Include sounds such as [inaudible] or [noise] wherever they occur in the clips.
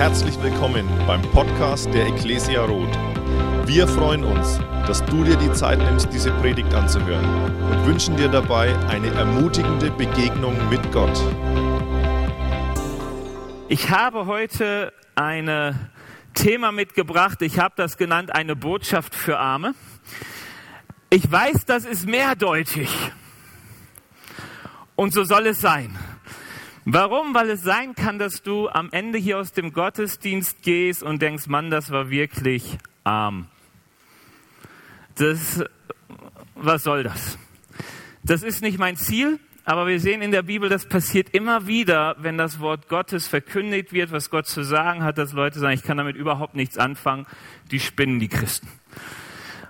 Herzlich willkommen beim Podcast der Ecclesia Roth. Wir freuen uns, dass du dir die Zeit nimmst, diese Predigt anzuhören und wünschen dir dabei eine ermutigende Begegnung mit Gott. Ich habe heute ein Thema mitgebracht, ich habe das genannt, eine Botschaft für Arme. Ich weiß, das ist mehrdeutig. Und so soll es sein. Warum? Weil es sein kann, dass du am Ende hier aus dem Gottesdienst gehst und denkst, Mann, das war wirklich arm. Das, was soll das? Das ist nicht mein Ziel, aber wir sehen in der Bibel, das passiert immer wieder, wenn das Wort Gottes verkündigt wird, was Gott zu sagen hat, dass Leute sagen, ich kann damit überhaupt nichts anfangen, die spinnen die Christen.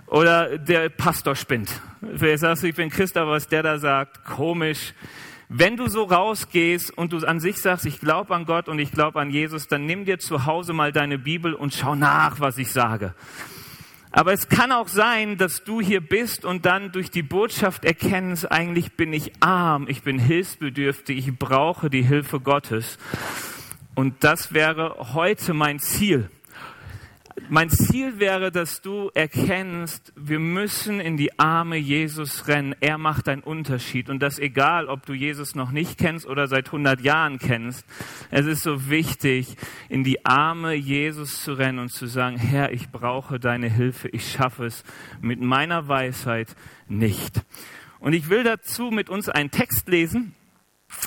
Oder der Pastor spinnt. Wer sagt, ich bin Christ, aber was der da sagt, komisch. Wenn du so rausgehst und du an sich sagst, ich glaube an Gott und ich glaube an Jesus, dann nimm dir zu Hause mal deine Bibel und schau nach, was ich sage. Aber es kann auch sein, dass du hier bist und dann durch die Botschaft erkennst, eigentlich bin ich arm, ich bin hilfsbedürftig, ich brauche die Hilfe Gottes. Und das wäre heute mein Ziel. Mein Ziel wäre, dass du erkennst, wir müssen in die Arme Jesus rennen. Er macht einen Unterschied. Und das egal, ob du Jesus noch nicht kennst oder seit 100 Jahren kennst. Es ist so wichtig, in die Arme Jesus zu rennen und zu sagen, Herr, ich brauche deine Hilfe. Ich schaffe es mit meiner Weisheit nicht. Und ich will dazu mit uns einen Text lesen.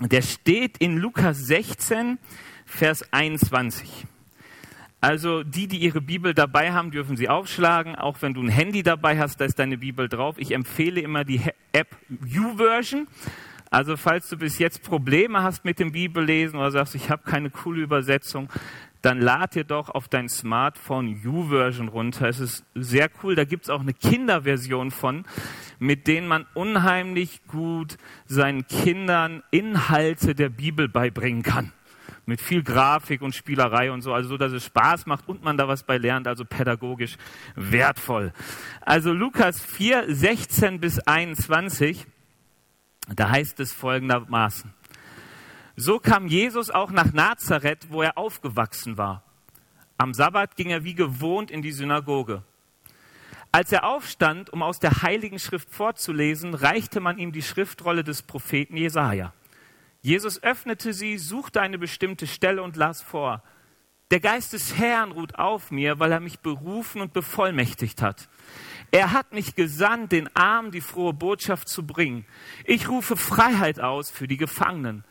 Der steht in Lukas 16, Vers 21. Also die, die ihre Bibel dabei haben, dürfen sie aufschlagen. Auch wenn du ein Handy dabei hast, da ist deine Bibel drauf. Ich empfehle immer die App YouVersion. Also falls du bis jetzt Probleme hast mit dem Bibellesen oder sagst, ich habe keine coole Übersetzung, dann lad dir doch auf dein Smartphone YouVersion runter. Es ist sehr cool. Da gibt es auch eine Kinderversion von, mit denen man unheimlich gut seinen Kindern Inhalte der Bibel beibringen kann mit viel Grafik und Spielerei und so, also so, dass es Spaß macht und man da was bei lernt, also pädagogisch wertvoll. Also Lukas 4, 16 bis 21, da heißt es folgendermaßen. So kam Jesus auch nach Nazareth, wo er aufgewachsen war. Am Sabbat ging er wie gewohnt in die Synagoge. Als er aufstand, um aus der Heiligen Schrift vorzulesen, reichte man ihm die Schriftrolle des Propheten Jesaja. Jesus öffnete sie, suchte eine bestimmte Stelle und las vor. Der Geist des Herrn ruht auf mir, weil er mich berufen und bevollmächtigt hat. Er hat mich gesandt, den Armen die frohe Botschaft zu bringen. Ich rufe Freiheit aus für die Gefangenen.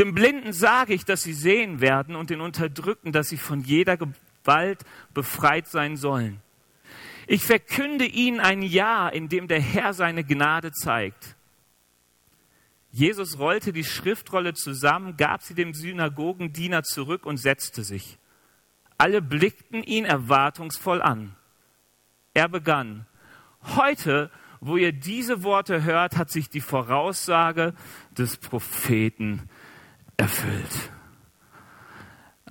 Dem Blinden sage ich, dass sie sehen werden und den Unterdrückten, dass sie von jeder Gewalt befreit sein sollen. Ich verkünde ihnen ein Jahr, in dem der Herr seine Gnade zeigt. Jesus rollte die Schriftrolle zusammen, gab sie dem Synagogendiener zurück und setzte sich. Alle blickten ihn erwartungsvoll an. Er begann. Heute, wo ihr diese Worte hört, hat sich die Voraussage des Propheten erfüllt.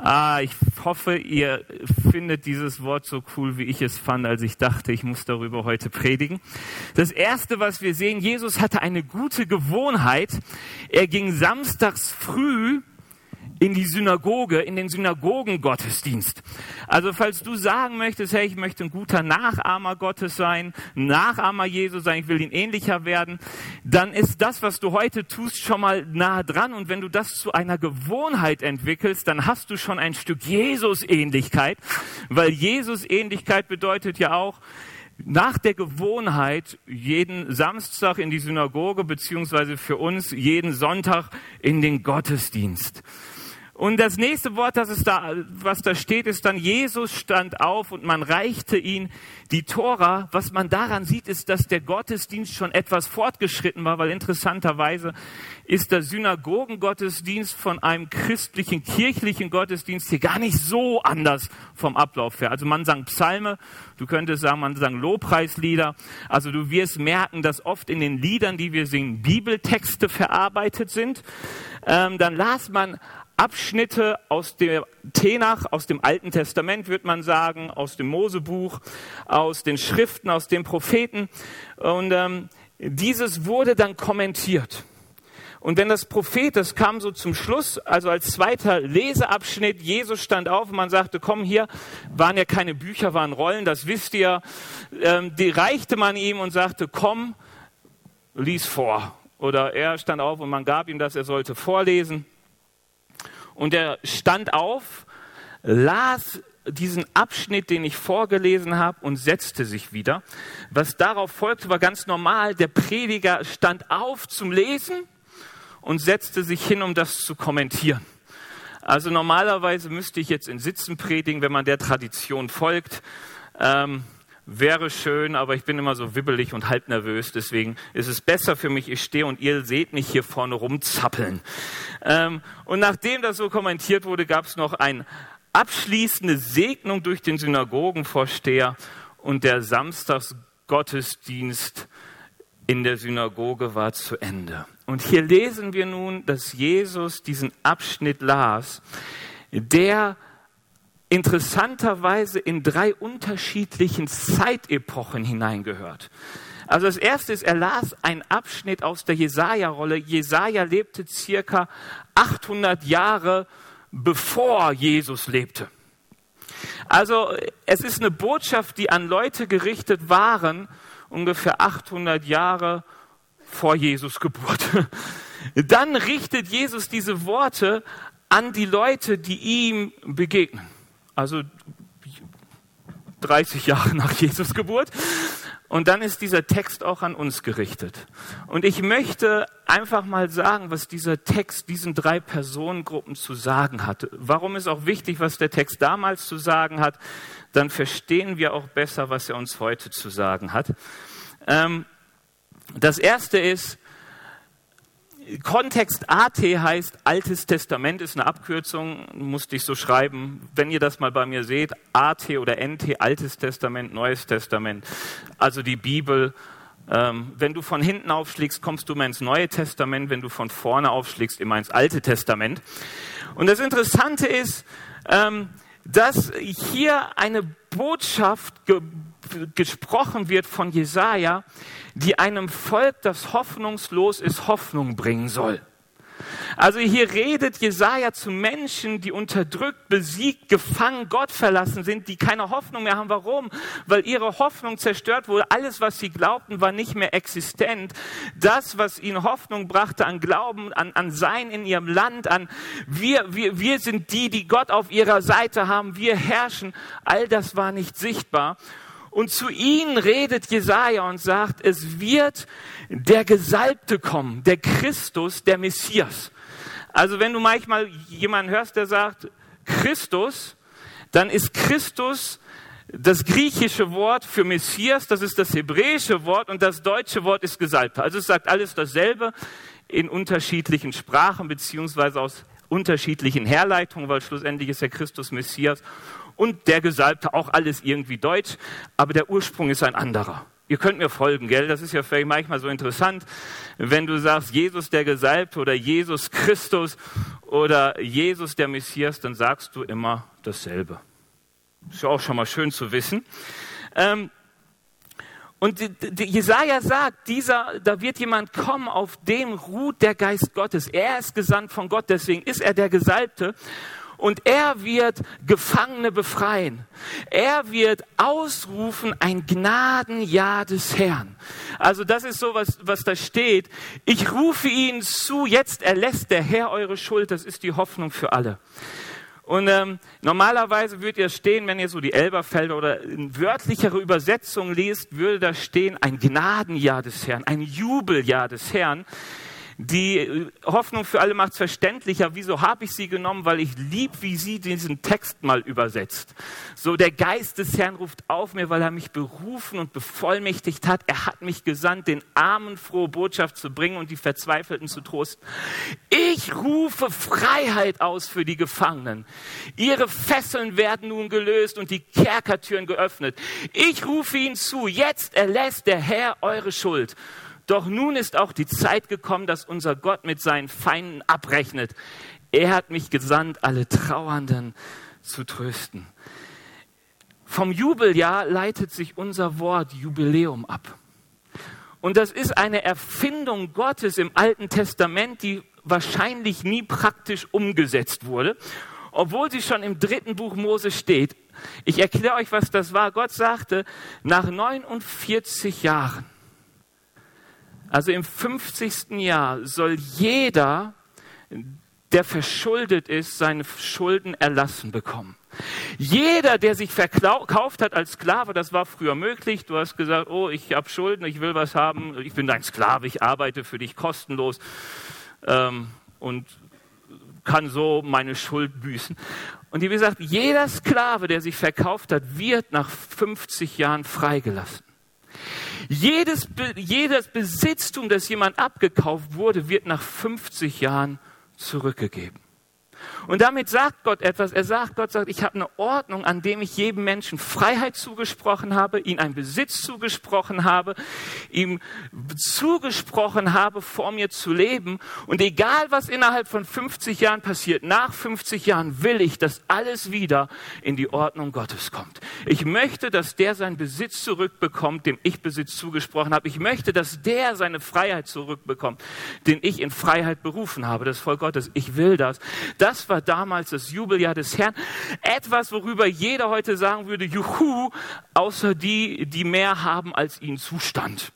Ah, ich hoffe, ihr findet dieses Wort so cool, wie ich es fand, als ich dachte, ich muss darüber heute predigen. Das erste, was wir sehen, Jesus hatte eine gute Gewohnheit. Er ging samstags früh in die Synagoge, in den Synagogengottesdienst. Also falls du sagen möchtest, hey, ich möchte ein guter Nachahmer Gottes sein, Nachahmer Jesus sein, ich will ihn ähnlicher werden, dann ist das, was du heute tust, schon mal nah dran. Und wenn du das zu einer Gewohnheit entwickelst, dann hast du schon ein Stück Jesus-Ähnlichkeit, weil Jesus-Ähnlichkeit bedeutet ja auch, nach der Gewohnheit jeden Samstag in die Synagoge, beziehungsweise für uns jeden Sonntag in den Gottesdienst. Und das nächste Wort, das es da, was da steht, ist dann, Jesus stand auf und man reichte ihn die Tora. Was man daran sieht, ist, dass der Gottesdienst schon etwas fortgeschritten war, weil interessanterweise ist der Synagogengottesdienst von einem christlichen, kirchlichen Gottesdienst hier gar nicht so anders vom Ablauf her. Also man sang Psalme, du könntest sagen, man sang Lobpreislieder. Also du wirst merken, dass oft in den Liedern, die wir singen, Bibeltexte verarbeitet sind. Ähm, dann las man Abschnitte aus dem Tenach, aus dem Alten Testament, würde man sagen, aus dem Mosebuch, aus den Schriften, aus den Propheten. Und ähm, dieses wurde dann kommentiert. Und wenn das Prophet, das kam so zum Schluss, also als zweiter Leseabschnitt, Jesus stand auf und man sagte, komm hier, waren ja keine Bücher, waren Rollen, das wisst ihr, ähm, die reichte man ihm und sagte, komm, lies vor. Oder er stand auf und man gab ihm das, er sollte vorlesen. Und er stand auf, las diesen Abschnitt, den ich vorgelesen habe, und setzte sich wieder. Was darauf folgte, war ganz normal. Der Prediger stand auf zum Lesen und setzte sich hin, um das zu kommentieren. Also normalerweise müsste ich jetzt in Sitzen predigen, wenn man der Tradition folgt. Ähm, wäre schön, aber ich bin immer so wibbelig und halb nervös. Deswegen ist es besser für mich, ich stehe und ihr seht mich hier vorne rumzappeln. Ähm, und nachdem das so kommentiert wurde, gab es noch eine abschließende Segnung durch den Synagogenvorsteher und der Samstagsgottesdienst in der Synagoge war zu Ende. Und hier lesen wir nun, dass Jesus diesen Abschnitt las, der interessanterweise in drei unterschiedlichen Zeitepochen hineingehört. Also das erste ist, er las einen Abschnitt aus der Jesaja-Rolle. Jesaja lebte circa 800 Jahre bevor Jesus lebte. Also es ist eine Botschaft, die an Leute gerichtet waren, ungefähr 800 Jahre vor Jesus Geburt. Dann richtet Jesus diese Worte an die Leute, die ihm begegnen. Also 30 Jahre nach Jesus Geburt. Und dann ist dieser Text auch an uns gerichtet. Und ich möchte einfach mal sagen, was dieser Text diesen drei Personengruppen zu sagen hatte. Warum ist auch wichtig, was der Text damals zu sagen hat? Dann verstehen wir auch besser, was er uns heute zu sagen hat. Ähm, das erste ist, Kontext AT heißt Altes Testament, ist eine Abkürzung, musste ich so schreiben. Wenn ihr das mal bei mir seht, AT oder NT, Altes Testament, Neues Testament, also die Bibel. Ähm, wenn du von hinten aufschlägst, kommst du immer ins Neue Testament. Wenn du von vorne aufschlägst, immer ins Alte Testament. Und das Interessante ist, ähm, dass hier eine Botschaft ge gesprochen wird von Jesaja, die einem Volk, das hoffnungslos ist, Hoffnung bringen soll. Also hier redet Jesaja zu Menschen, die unterdrückt, besiegt, gefangen, Gott verlassen sind, die keine Hoffnung mehr haben. Warum? Weil ihre Hoffnung zerstört wurde. Alles, was sie glaubten, war nicht mehr existent. Das, was ihnen Hoffnung brachte an Glauben, an, an Sein in ihrem Land, an wir, wir, wir sind die, die Gott auf ihrer Seite haben, wir herrschen, all das war nicht sichtbar. Und zu ihnen redet Jesaja und sagt, es wird der Gesalbte kommen, der Christus, der Messias. Also wenn du manchmal jemanden hörst, der sagt Christus, dann ist Christus das griechische Wort für Messias, das ist das hebräische Wort und das deutsche Wort ist Gesalbter. Also es sagt alles dasselbe in unterschiedlichen Sprachen beziehungsweise aus unterschiedlichen Herleitungen, weil schlussendlich ist der Christus Messias und der Gesalbte auch alles irgendwie deutsch, aber der Ursprung ist ein anderer. Ihr könnt mir folgen, gell? Das ist ja vielleicht manchmal so interessant, wenn du sagst Jesus der Gesalbte oder Jesus Christus oder Jesus der Messias, dann sagst du immer dasselbe. Ist ja auch schon mal schön zu wissen. Ähm, und Jesaja sagt, dieser, da wird jemand kommen, auf dem ruht der Geist Gottes. Er ist gesandt von Gott, deswegen ist er der Gesalbte und er wird Gefangene befreien. Er wird ausrufen ein Gnadenjahr des Herrn. Also das ist so, was, was da steht. Ich rufe ihnen zu, jetzt erlässt der Herr eure Schuld. Das ist die Hoffnung für alle. Und ähm, normalerweise würde ihr stehen, wenn ihr so die Elberfelder oder wörtlichere Übersetzungen liest, würde da stehen ein Gnadenjahr des Herrn, ein Jubeljahr des Herrn. Die Hoffnung für alle macht es verständlicher. Wieso habe ich sie genommen? Weil ich lieb, wie sie diesen Text mal übersetzt. So der Geist des Herrn ruft auf mir, weil er mich berufen und bevollmächtigt hat. Er hat mich gesandt, den Armen frohe Botschaft zu bringen und die Verzweifelten zu trosten. Ich rufe Freiheit aus für die Gefangenen. Ihre Fesseln werden nun gelöst und die Kerkertüren geöffnet. Ich rufe ihnen zu, jetzt erlässt der Herr eure Schuld. Doch nun ist auch die Zeit gekommen, dass unser Gott mit seinen Feinden abrechnet. Er hat mich gesandt, alle Trauernden zu trösten. Vom Jubeljahr leitet sich unser Wort Jubiläum ab. Und das ist eine Erfindung Gottes im Alten Testament, die wahrscheinlich nie praktisch umgesetzt wurde, obwohl sie schon im dritten Buch Mose steht. Ich erkläre euch, was das war. Gott sagte, nach 49 Jahren, also im 50. Jahr, soll jeder, der verschuldet ist, seine Schulden erlassen bekommen. Jeder, der sich verkauft hat als Sklave, das war früher möglich. Du hast gesagt, oh, ich habe Schulden, ich will was haben, ich bin dein Sklave, ich arbeite für dich kostenlos ähm, und kann so meine Schuld büßen. Und wie gesagt, jeder Sklave, der sich verkauft hat, wird nach 50 Jahren freigelassen. Jedes, jedes Besitztum, das jemand abgekauft wurde, wird nach 50 Jahren zurückgegeben. Und damit sagt Gott etwas. Er sagt, Gott sagt, ich habe eine Ordnung, an dem ich jedem Menschen Freiheit zugesprochen habe, ihm einen Besitz zugesprochen habe, ihm zugesprochen habe, vor mir zu leben. Und egal, was innerhalb von 50 Jahren passiert, nach 50 Jahren will ich, dass alles wieder in die Ordnung Gottes kommt. Ich möchte, dass der seinen Besitz zurückbekommt, dem ich Besitz zugesprochen habe. Ich möchte, dass der seine Freiheit zurückbekommt, den ich in Freiheit berufen habe, das Volk Gottes. Ich will das. Das das war damals das Jubeljahr des Herrn. Etwas, worüber jeder heute sagen würde, juhu, außer die, die mehr haben, als ihnen zustand.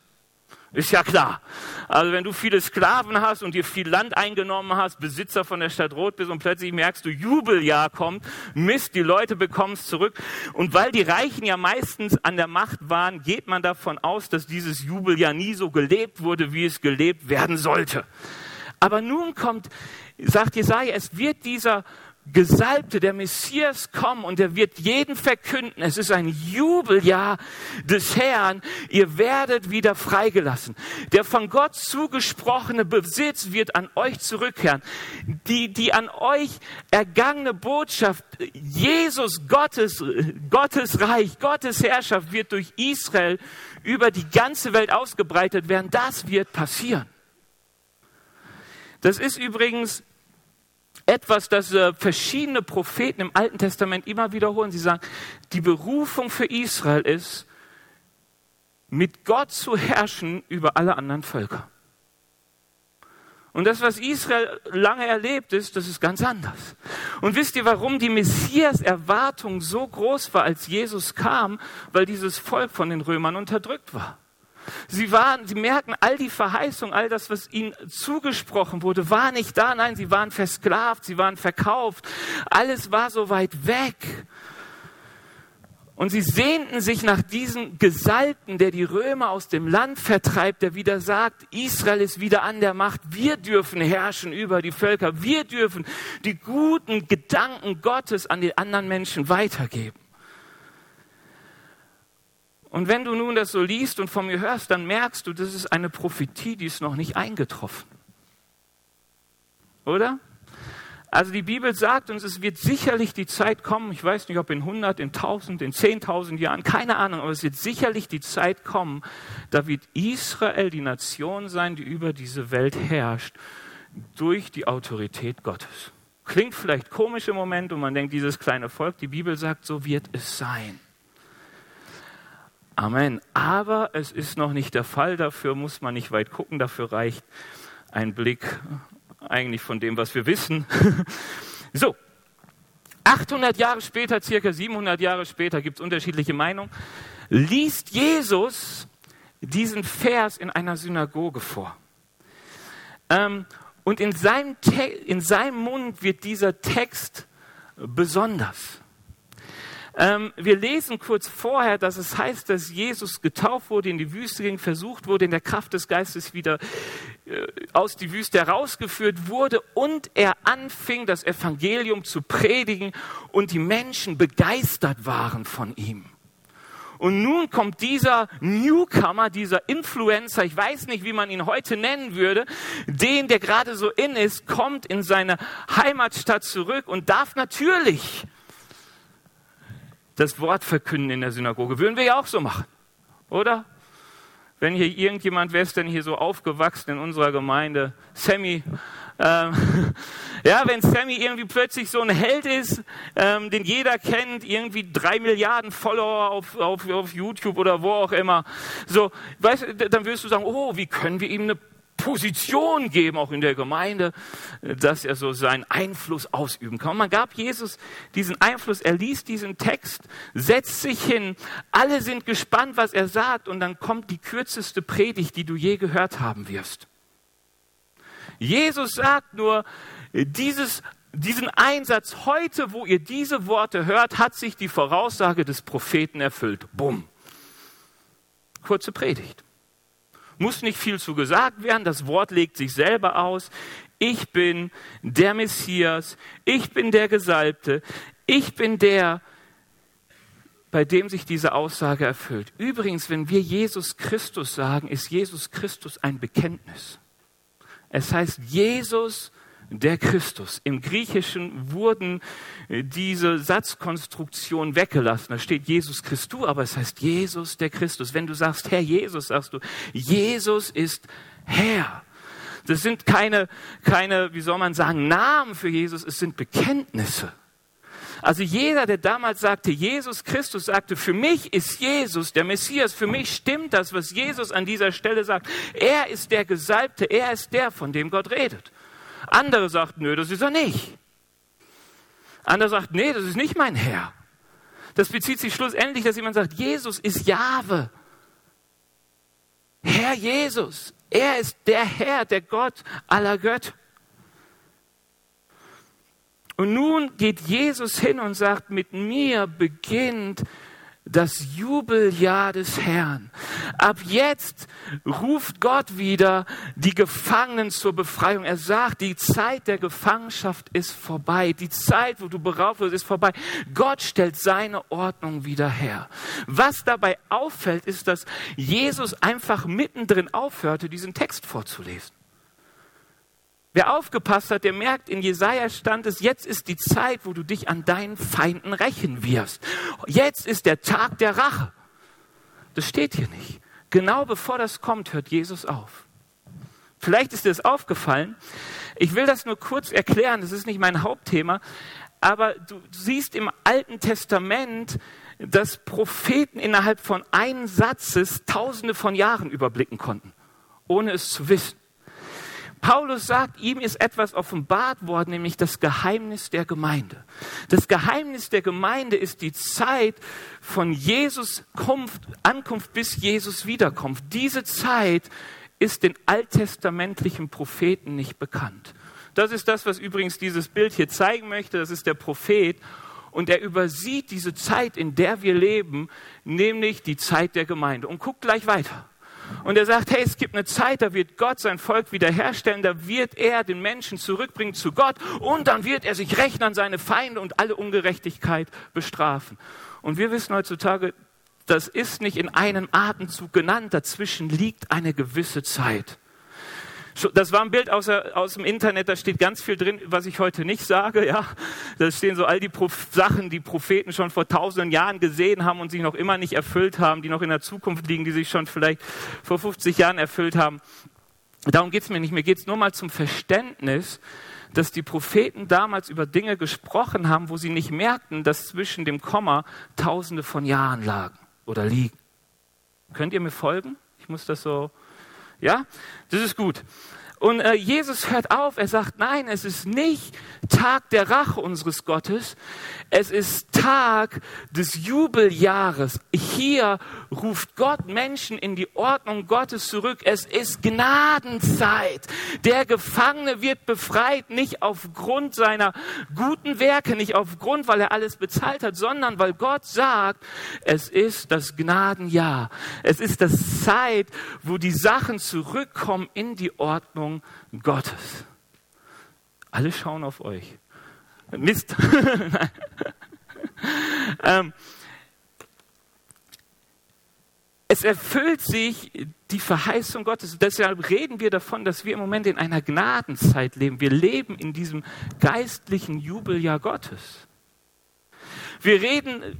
Ist ja klar. Also wenn du viele Sklaven hast und dir viel Land eingenommen hast, Besitzer von der Stadt Rot bist und plötzlich merkst du, Jubeljahr kommt, Mist, die Leute bekommen es zurück. Und weil die Reichen ja meistens an der Macht waren, geht man davon aus, dass dieses Jubeljahr nie so gelebt wurde, wie es gelebt werden sollte. Aber nun kommt sagt Jesaja, es wird dieser Gesalbte, der Messias kommen und er wird jeden verkünden. Es ist ein Jubeljahr des Herrn. Ihr werdet wieder freigelassen. Der von Gott zugesprochene Besitz wird an euch zurückkehren. Die, die an euch ergangene Botschaft, Jesus, Gottes, Gottes Reich, Gottes Herrschaft wird durch Israel über die ganze Welt ausgebreitet werden. Das wird passieren. Das ist übrigens etwas, das äh, verschiedene Propheten im Alten Testament immer wiederholen. Sie sagen, die Berufung für Israel ist, mit Gott zu herrschen über alle anderen Völker. Und das, was Israel lange erlebt ist, das ist ganz anders. Und wisst ihr, warum die Messias-Erwartung so groß war, als Jesus kam? Weil dieses Volk von den Römern unterdrückt war. Sie waren, sie merken, all die Verheißung, all das, was ihnen zugesprochen wurde, war nicht da. Nein, sie waren versklavt, sie waren verkauft. Alles war so weit weg. Und sie sehnten sich nach diesem Gesalbten, der die Römer aus dem Land vertreibt, der wieder sagt, Israel ist wieder an der Macht. Wir dürfen herrschen über die Völker. Wir dürfen die guten Gedanken Gottes an die anderen Menschen weitergeben. Und wenn du nun das so liest und von mir hörst, dann merkst du, das ist eine Prophetie, die ist noch nicht eingetroffen. Oder? Also die Bibel sagt uns, es wird sicherlich die Zeit kommen, ich weiß nicht, ob in 100, in 1000, in 10.000 Jahren, keine Ahnung, aber es wird sicherlich die Zeit kommen, da wird Israel die Nation sein, die über diese Welt herrscht, durch die Autorität Gottes. Klingt vielleicht komisch im Moment und man denkt, dieses kleine Volk, die Bibel sagt, so wird es sein. Amen. Aber es ist noch nicht der Fall. Dafür muss man nicht weit gucken. Dafür reicht ein Blick eigentlich von dem, was wir wissen. [laughs] so. 800 Jahre später, circa 700 Jahre später, gibt es unterschiedliche Meinungen, liest Jesus diesen Vers in einer Synagoge vor. Ähm, und in seinem, in seinem Mund wird dieser Text besonders. Ähm, wir lesen kurz vorher, dass es heißt, dass Jesus getauft wurde, in die Wüste ging, versucht wurde, in der Kraft des Geistes wieder äh, aus die Wüste herausgeführt wurde und er anfing, das Evangelium zu predigen und die Menschen begeistert waren von ihm. Und nun kommt dieser Newcomer, dieser Influencer, ich weiß nicht, wie man ihn heute nennen würde, den, der gerade so in ist, kommt in seine Heimatstadt zurück und darf natürlich das Wort verkünden in der Synagoge. Würden wir ja auch so machen, oder? wenn hier irgendjemand wäre, denn hier so aufgewachsen in unserer Gemeinde, Sammy, ähm, [laughs] ja, wenn Sammy irgendwie plötzlich so ein Held ist, ähm, den jeder kennt, irgendwie drei Milliarden Follower auf, auf, auf YouTube oder wo auch immer, so, weißt, dann wirst du sagen, oh, wie können wir ihm eine Position geben, auch in der Gemeinde, dass er so seinen Einfluss ausüben kann. Und man gab Jesus diesen Einfluss, er liest diesen Text, setzt sich hin, alle sind gespannt, was er sagt, und dann kommt die kürzeste Predigt, die du je gehört haben wirst. Jesus sagt nur, dieses, diesen Einsatz heute, wo ihr diese Worte hört, hat sich die Voraussage des Propheten erfüllt. Bumm. Kurze Predigt. Muss nicht viel zu gesagt werden, das Wort legt sich selber aus. Ich bin der Messias, ich bin der Gesalbte, ich bin der, bei dem sich diese Aussage erfüllt. Übrigens, wenn wir Jesus Christus sagen, ist Jesus Christus ein Bekenntnis. Es heißt Jesus der Christus. Im Griechischen wurden äh, diese Satzkonstruktionen weggelassen. Da steht Jesus Christus, aber es heißt Jesus der Christus. Wenn du sagst Herr Jesus, sagst du, Jesus ist Herr. Das sind keine, keine, wie soll man sagen, Namen für Jesus, es sind Bekenntnisse. Also jeder, der damals sagte, Jesus Christus sagte, für mich ist Jesus der Messias, für mich stimmt das, was Jesus an dieser Stelle sagt. Er ist der Gesalbte, er ist der, von dem Gott redet. Andere sagten, nö, das ist er nicht. Andere sagt, nee, das ist nicht mein Herr. Das bezieht sich schlussendlich, dass jemand sagt, Jesus ist Jahwe. Herr Jesus, er ist der Herr, der Gott aller Götter. Und nun geht Jesus hin und sagt, mit mir beginnt das Jubeljahr des Herrn. Ab jetzt ruft Gott wieder die Gefangenen zur Befreiung. Er sagt, die Zeit der Gefangenschaft ist vorbei. Die Zeit, wo du beraubt wirst, ist vorbei. Gott stellt seine Ordnung wieder her. Was dabei auffällt, ist, dass Jesus einfach mittendrin aufhörte, diesen Text vorzulesen. Wer aufgepasst hat, der merkt, in Jesaja stand es, jetzt ist die Zeit, wo du dich an deinen Feinden rächen wirst. Jetzt ist der Tag der Rache. Das steht hier nicht. Genau bevor das kommt, hört Jesus auf. Vielleicht ist dir das aufgefallen. Ich will das nur kurz erklären, das ist nicht mein Hauptthema. Aber du siehst im Alten Testament, dass Propheten innerhalb von einem Satzes Tausende von Jahren überblicken konnten, ohne es zu wissen. Paulus sagt, ihm ist etwas offenbart worden, nämlich das Geheimnis der Gemeinde. Das Geheimnis der Gemeinde ist die Zeit von Jesus Ankunft bis Jesus Wiederkunft. Diese Zeit ist den alttestamentlichen Propheten nicht bekannt. Das ist das, was übrigens dieses Bild hier zeigen möchte. Das ist der Prophet. Und er übersieht diese Zeit, in der wir leben, nämlich die Zeit der Gemeinde. Und guckt gleich weiter. Und er sagt, hey, es gibt eine Zeit, da wird Gott sein Volk wiederherstellen, da wird er den Menschen zurückbringen zu Gott und dann wird er sich rächen an seine Feinde und alle Ungerechtigkeit bestrafen. Und wir wissen heutzutage, das ist nicht in einem Atemzug genannt, dazwischen liegt eine gewisse Zeit. Das war ein Bild aus, aus, dem Internet, da steht ganz viel drin, was ich heute nicht sage. Ja, da stehen so all die Prof Sachen, die Propheten schon vor tausenden Jahren gesehen haben und sich noch immer nicht erfüllt haben, die noch in der Zukunft liegen, die sich schon vielleicht vor 50 Jahren erfüllt haben. Darum geht's mir nicht. Mir geht's nur mal zum Verständnis, dass die Propheten damals über Dinge gesprochen haben, wo sie nicht merkten, dass zwischen dem Komma Tausende von Jahren lagen oder liegen. Könnt ihr mir folgen? Ich muss das so ja, das ist gut. Und äh, Jesus hört auf, er sagt, nein, es ist nicht Tag der Rache unseres Gottes, es ist Tag des Jubeljahres. Hier ruft Gott Menschen in die Ordnung Gottes zurück. Es ist Gnadenzeit. Der Gefangene wird befreit, nicht aufgrund seiner guten Werke, nicht aufgrund, weil er alles bezahlt hat, sondern weil Gott sagt, es ist das Gnadenjahr. Es ist das Zeit, wo die Sachen zurückkommen in die Ordnung Ordnung Gottes. Alle schauen auf euch. Mist. [laughs] ähm, es erfüllt sich die Verheißung Gottes. Deshalb reden wir davon, dass wir im Moment in einer Gnadenzeit leben. Wir leben in diesem geistlichen Jubeljahr Gottes. Wir reden,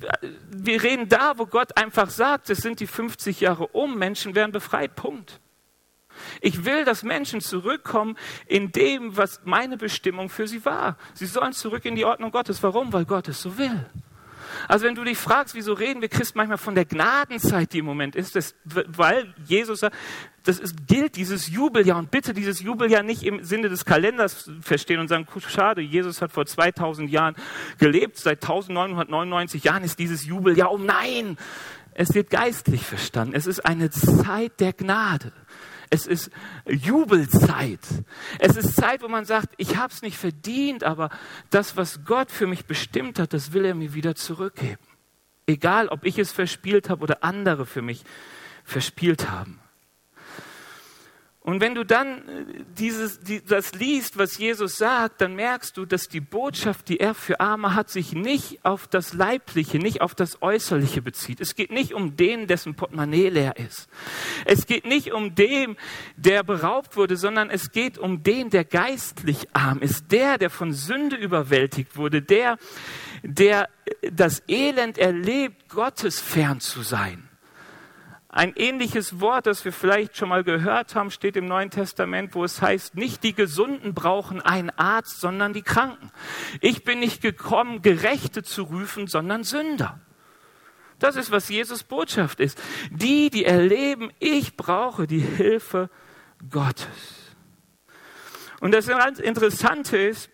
wir reden da, wo Gott einfach sagt, es sind die 50 Jahre um, Menschen werden befreit, Punkt. Ich will, dass Menschen zurückkommen in dem, was meine Bestimmung für sie war. Sie sollen zurück in die Ordnung Gottes. Warum? Weil Gott es so will. Also wenn du dich fragst, wieso reden wir Christen manchmal von der Gnadenzeit, die im Moment ist, das, weil Jesus sagt, das ist, gilt dieses Jubeljahr und bitte dieses Jubeljahr nicht im Sinne des Kalenders verstehen und sagen, schade, Jesus hat vor 2000 Jahren gelebt, seit 1999 Jahren ist dieses Jubeljahr, oh nein, es wird geistlich verstanden, es ist eine Zeit der Gnade. Es ist Jubelzeit. Es ist Zeit, wo man sagt, ich habe es nicht verdient, aber das, was Gott für mich bestimmt hat, das will er mir wieder zurückgeben. Egal, ob ich es verspielt habe oder andere für mich verspielt haben. Und wenn du dann äh, dieses, die, das liest, was Jesus sagt, dann merkst du, dass die Botschaft, die er für Arme hat, sich nicht auf das Leibliche, nicht auf das Äußerliche bezieht. Es geht nicht um den, dessen Portemonnaie leer ist. Es geht nicht um den, der beraubt wurde, sondern es geht um den, der geistlich arm ist, der, der von Sünde überwältigt wurde, der, der das Elend erlebt, Gottes fern zu sein. Ein ähnliches Wort, das wir vielleicht schon mal gehört haben, steht im Neuen Testament, wo es heißt, nicht die Gesunden brauchen einen Arzt, sondern die Kranken. Ich bin nicht gekommen, Gerechte zu rufen, sondern Sünder. Das ist, was Jesus Botschaft ist. Die, die erleben, ich brauche die Hilfe Gottes. Und das Interessante ist,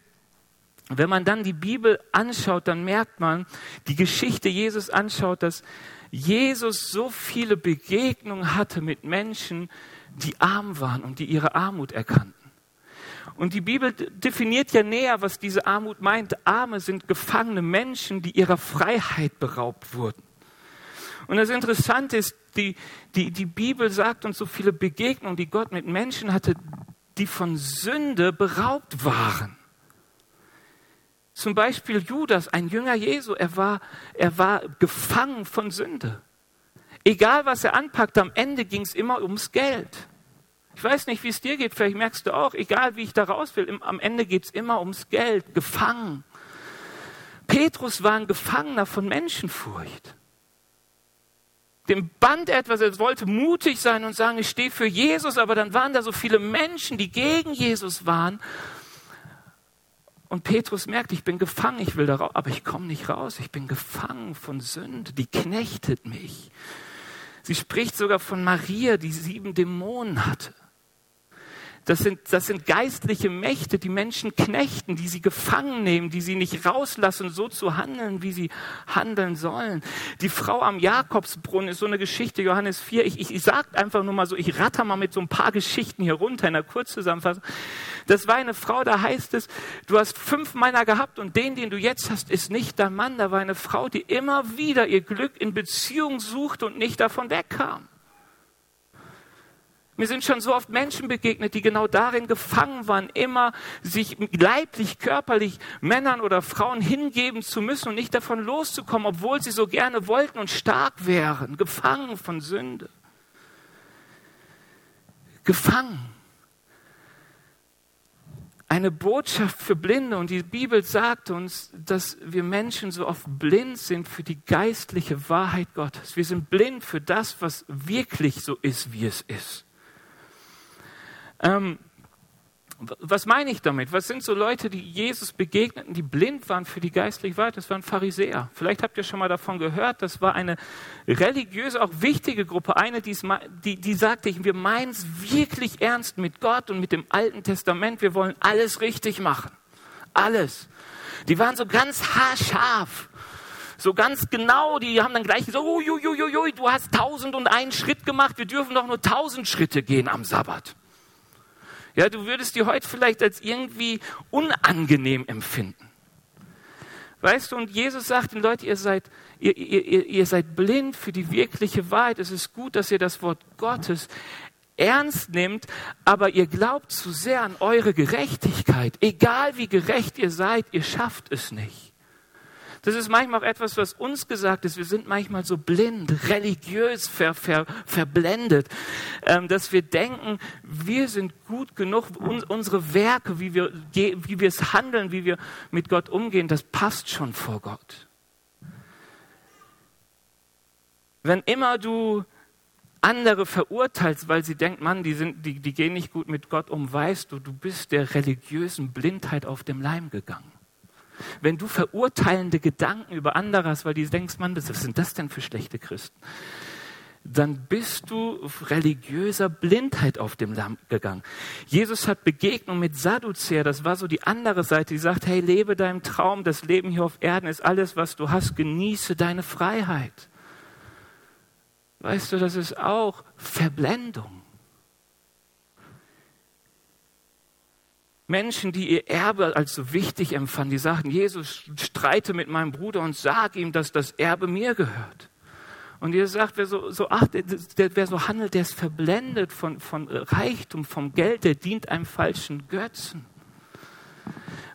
wenn man dann die Bibel anschaut, dann merkt man, die Geschichte Jesus anschaut, dass Jesus so viele Begegnungen hatte mit Menschen, die arm waren und die ihre Armut erkannten. Und die Bibel definiert ja näher, was diese Armut meint. Arme sind gefangene Menschen, die ihrer Freiheit beraubt wurden. Und das Interessante ist, die, die, die Bibel sagt uns so viele Begegnungen, die Gott mit Menschen hatte, die von Sünde beraubt waren. Zum Beispiel Judas, ein Jünger Jesu, er war, er war gefangen von Sünde. Egal, was er anpackt, am Ende ging es immer ums Geld. Ich weiß nicht, wie es dir geht, vielleicht merkst du auch, egal wie ich da raus will, am Ende geht es immer ums Geld, gefangen. Petrus war ein Gefangener von Menschenfurcht. Dem band etwas, er wollte mutig sein und sagen, ich stehe für Jesus, aber dann waren da so viele Menschen, die gegen Jesus waren und Petrus merkt, ich bin gefangen, ich will da raus, aber ich komme nicht raus. Ich bin gefangen von Sünde, die knechtet mich. Sie spricht sogar von Maria, die sieben Dämonen hatte. Das sind, das sind geistliche Mächte, die Menschen knechten, die sie gefangen nehmen, die sie nicht rauslassen, so zu handeln, wie sie handeln sollen. Die Frau am Jakobsbrunnen ist so eine Geschichte, Johannes 4. Ich, ich, ich sage einfach nur mal so, ich ratter mal mit so ein paar Geschichten hier runter in der Kurzzusammenfassung. Das war eine Frau, da heißt es, du hast fünf Männer gehabt und den, den du jetzt hast, ist nicht dein Mann. Da war eine Frau, die immer wieder ihr Glück in Beziehung suchte und nicht davon wegkam. Mir sind schon so oft Menschen begegnet, die genau darin gefangen waren, immer sich leiblich, körperlich Männern oder Frauen hingeben zu müssen und nicht davon loszukommen, obwohl sie so gerne wollten und stark wären, gefangen von Sünde. Gefangen. Eine Botschaft für Blinde und die Bibel sagt uns, dass wir Menschen so oft blind sind für die geistliche Wahrheit Gottes. Wir sind blind für das, was wirklich so ist, wie es ist. Ähm, was meine ich damit? Was sind so Leute, die Jesus begegneten, die blind waren für die geistliche Wahrheit? Das waren Pharisäer. Vielleicht habt ihr schon mal davon gehört. Das war eine religiöse, auch wichtige Gruppe. Eine, die, die sagte, wir meinen es wirklich ernst mit Gott und mit dem Alten Testament. Wir wollen alles richtig machen. Alles. Die waren so ganz haarscharf. So ganz genau, die haben dann gleich gesagt, uiuiuiui, du hast tausend und einen Schritt gemacht, wir dürfen doch nur tausend Schritte gehen am Sabbat. Ja, du würdest die heute vielleicht als irgendwie unangenehm empfinden. Weißt du, und Jesus sagt den Leuten, ihr seid, ihr, ihr, ihr seid blind für die wirkliche Wahrheit. Es ist gut, dass ihr das Wort Gottes ernst nimmt, aber ihr glaubt zu sehr an eure Gerechtigkeit. Egal wie gerecht ihr seid, ihr schafft es nicht. Das ist manchmal auch etwas, was uns gesagt ist. Wir sind manchmal so blind, religiös ver, ver, verblendet, ähm, dass wir denken, wir sind gut genug, un, unsere Werke, wie wir, wie wir es handeln, wie wir mit Gott umgehen, das passt schon vor Gott. Wenn immer du andere verurteilst, weil sie denken, Mann, die, sind, die, die gehen nicht gut mit Gott um, weißt du, du bist der religiösen Blindheit auf dem Leim gegangen. Wenn du verurteilende Gedanken über andere hast, weil du denkst, Mann, was sind das denn für schlechte Christen? Dann bist du religiöser Blindheit auf dem Lamm gegangen. Jesus hat Begegnung mit Sadduzäer, das war so die andere Seite, die sagt, hey, lebe deinen Traum, das Leben hier auf Erden ist alles, was du hast, genieße deine Freiheit. Weißt du, das ist auch Verblendung. Menschen, die ihr Erbe als so wichtig empfanden, die sagten, Jesus, streite mit meinem Bruder und sag ihm, dass das Erbe mir gehört. Und ihr sagt, wer so, so achtet, der, wer so handelt, der ist verblendet von, von Reichtum, vom Geld, der dient einem falschen Götzen.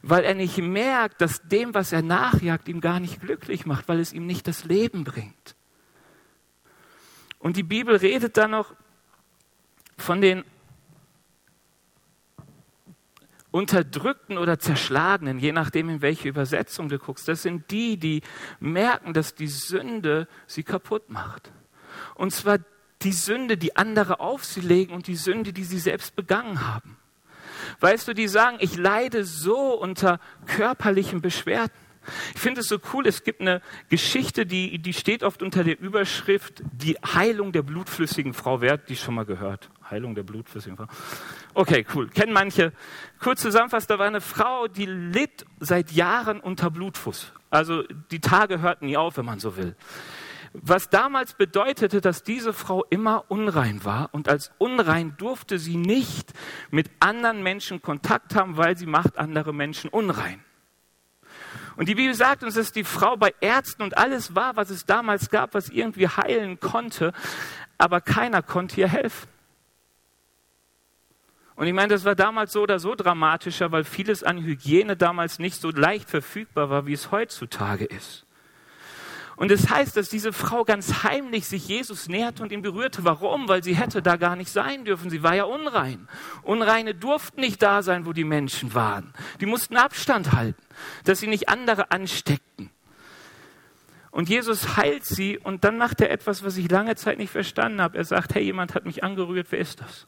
Weil er nicht merkt, dass dem, was er nachjagt, ihm gar nicht glücklich macht, weil es ihm nicht das Leben bringt. Und die Bibel redet dann noch von den Unterdrückten oder Zerschlagenen, je nachdem, in welche Übersetzung du guckst. Das sind die, die merken, dass die Sünde sie kaputt macht. Und zwar die Sünde, die andere auf sie legen und die Sünde, die sie selbst begangen haben. Weißt du, die sagen, ich leide so unter körperlichen Beschwerden. Ich finde es so cool, es gibt eine Geschichte, die, die steht oft unter der Überschrift Die Heilung der blutflüssigen Frau. Wer hat die schon mal gehört? Heilung der blutflüssigen Frau. Okay, cool. Kennen manche. Kurz zusammenfassend, da war eine Frau, die litt seit Jahren unter Blutfuß. Also die Tage hörten nie auf, wenn man so will. Was damals bedeutete, dass diese Frau immer unrein war und als unrein durfte sie nicht mit anderen Menschen Kontakt haben, weil sie macht andere Menschen unrein. Und die Bibel sagt uns, dass die Frau bei Ärzten und alles war, was es damals gab, was irgendwie heilen konnte, aber keiner konnte ihr helfen. Und ich meine, das war damals so oder so dramatischer, weil vieles an Hygiene damals nicht so leicht verfügbar war, wie es heutzutage ist. Und es das heißt, dass diese Frau ganz heimlich sich Jesus näherte und ihn berührte. Warum? Weil sie hätte da gar nicht sein dürfen. Sie war ja unrein. Unreine durften nicht da sein, wo die Menschen waren. Die mussten Abstand halten, dass sie nicht andere ansteckten. Und Jesus heilt sie und dann macht er etwas, was ich lange Zeit nicht verstanden habe. Er sagt, hey, jemand hat mich angerührt, wer ist das?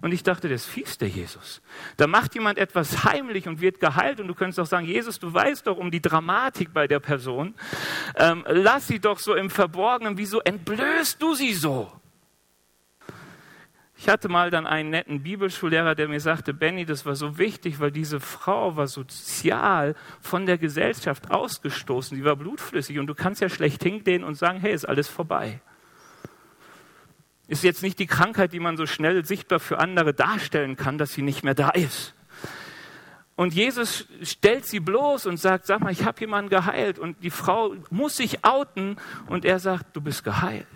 Und ich dachte, das fies, der Jesus. Da macht jemand etwas heimlich und wird geheilt. Und du könntest auch sagen, Jesus, du weißt doch um die Dramatik bei der Person. Ähm, lass sie doch so im Verborgenen. Wieso entblößt du sie so? Ich hatte mal dann einen netten Bibelschullehrer, der mir sagte, Benny, das war so wichtig, weil diese Frau war sozial von der Gesellschaft ausgestoßen. Sie war blutflüssig und du kannst ja schlecht hingehen und sagen, hey, ist alles vorbei. Ist jetzt nicht die Krankheit, die man so schnell sichtbar für andere darstellen kann, dass sie nicht mehr da ist. Und Jesus stellt sie bloß und sagt, sag mal, ich habe jemanden geheilt. Und die Frau muss sich outen und er sagt, du bist geheilt.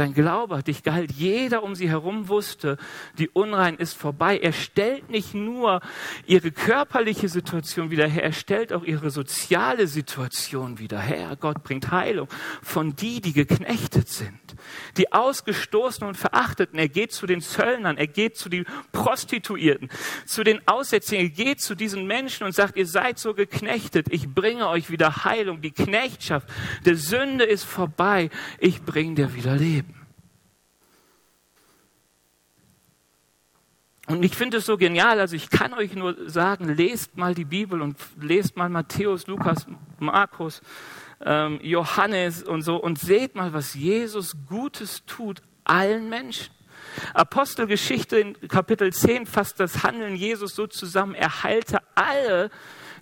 Dein Glaube hat dich geheilt. Jeder um sie herum wusste, die Unrein ist vorbei. Er stellt nicht nur ihre körperliche Situation wieder her, er stellt auch ihre soziale Situation wieder her. Gott bringt Heilung von die, die geknechtet sind, die Ausgestoßenen und Verachteten. Er geht zu den Zöllnern, er geht zu den Prostituierten, zu den Aussätzigen, er geht zu diesen Menschen und sagt, ihr seid so geknechtet, ich bringe euch wieder Heilung. Die Knechtschaft der Sünde ist vorbei, ich bringe dir wieder Leben. Und ich finde es so genial, also ich kann euch nur sagen, lest mal die Bibel und lest mal Matthäus, Lukas, Markus, ähm, Johannes und so und seht mal, was Jesus Gutes tut allen Menschen. Apostelgeschichte in Kapitel 10 fasst das Handeln Jesus so zusammen, er heilte alle,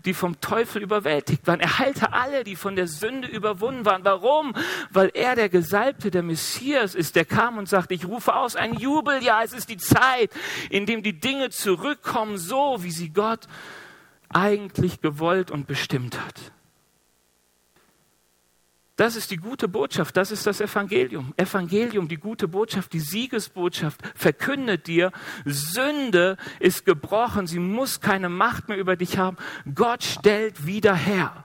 die vom Teufel überwältigt waren. Er heilte alle, die von der Sünde überwunden waren. Warum? Weil er der Gesalbte, der Messias ist, der kam und sagte, ich rufe aus ein Jubeljahr. Es ist die Zeit, in dem die Dinge zurückkommen, so wie sie Gott eigentlich gewollt und bestimmt hat. Das ist die gute Botschaft, das ist das Evangelium. Evangelium, die gute Botschaft, die Siegesbotschaft verkündet dir, Sünde ist gebrochen, sie muss keine Macht mehr über dich haben. Gott stellt wieder her.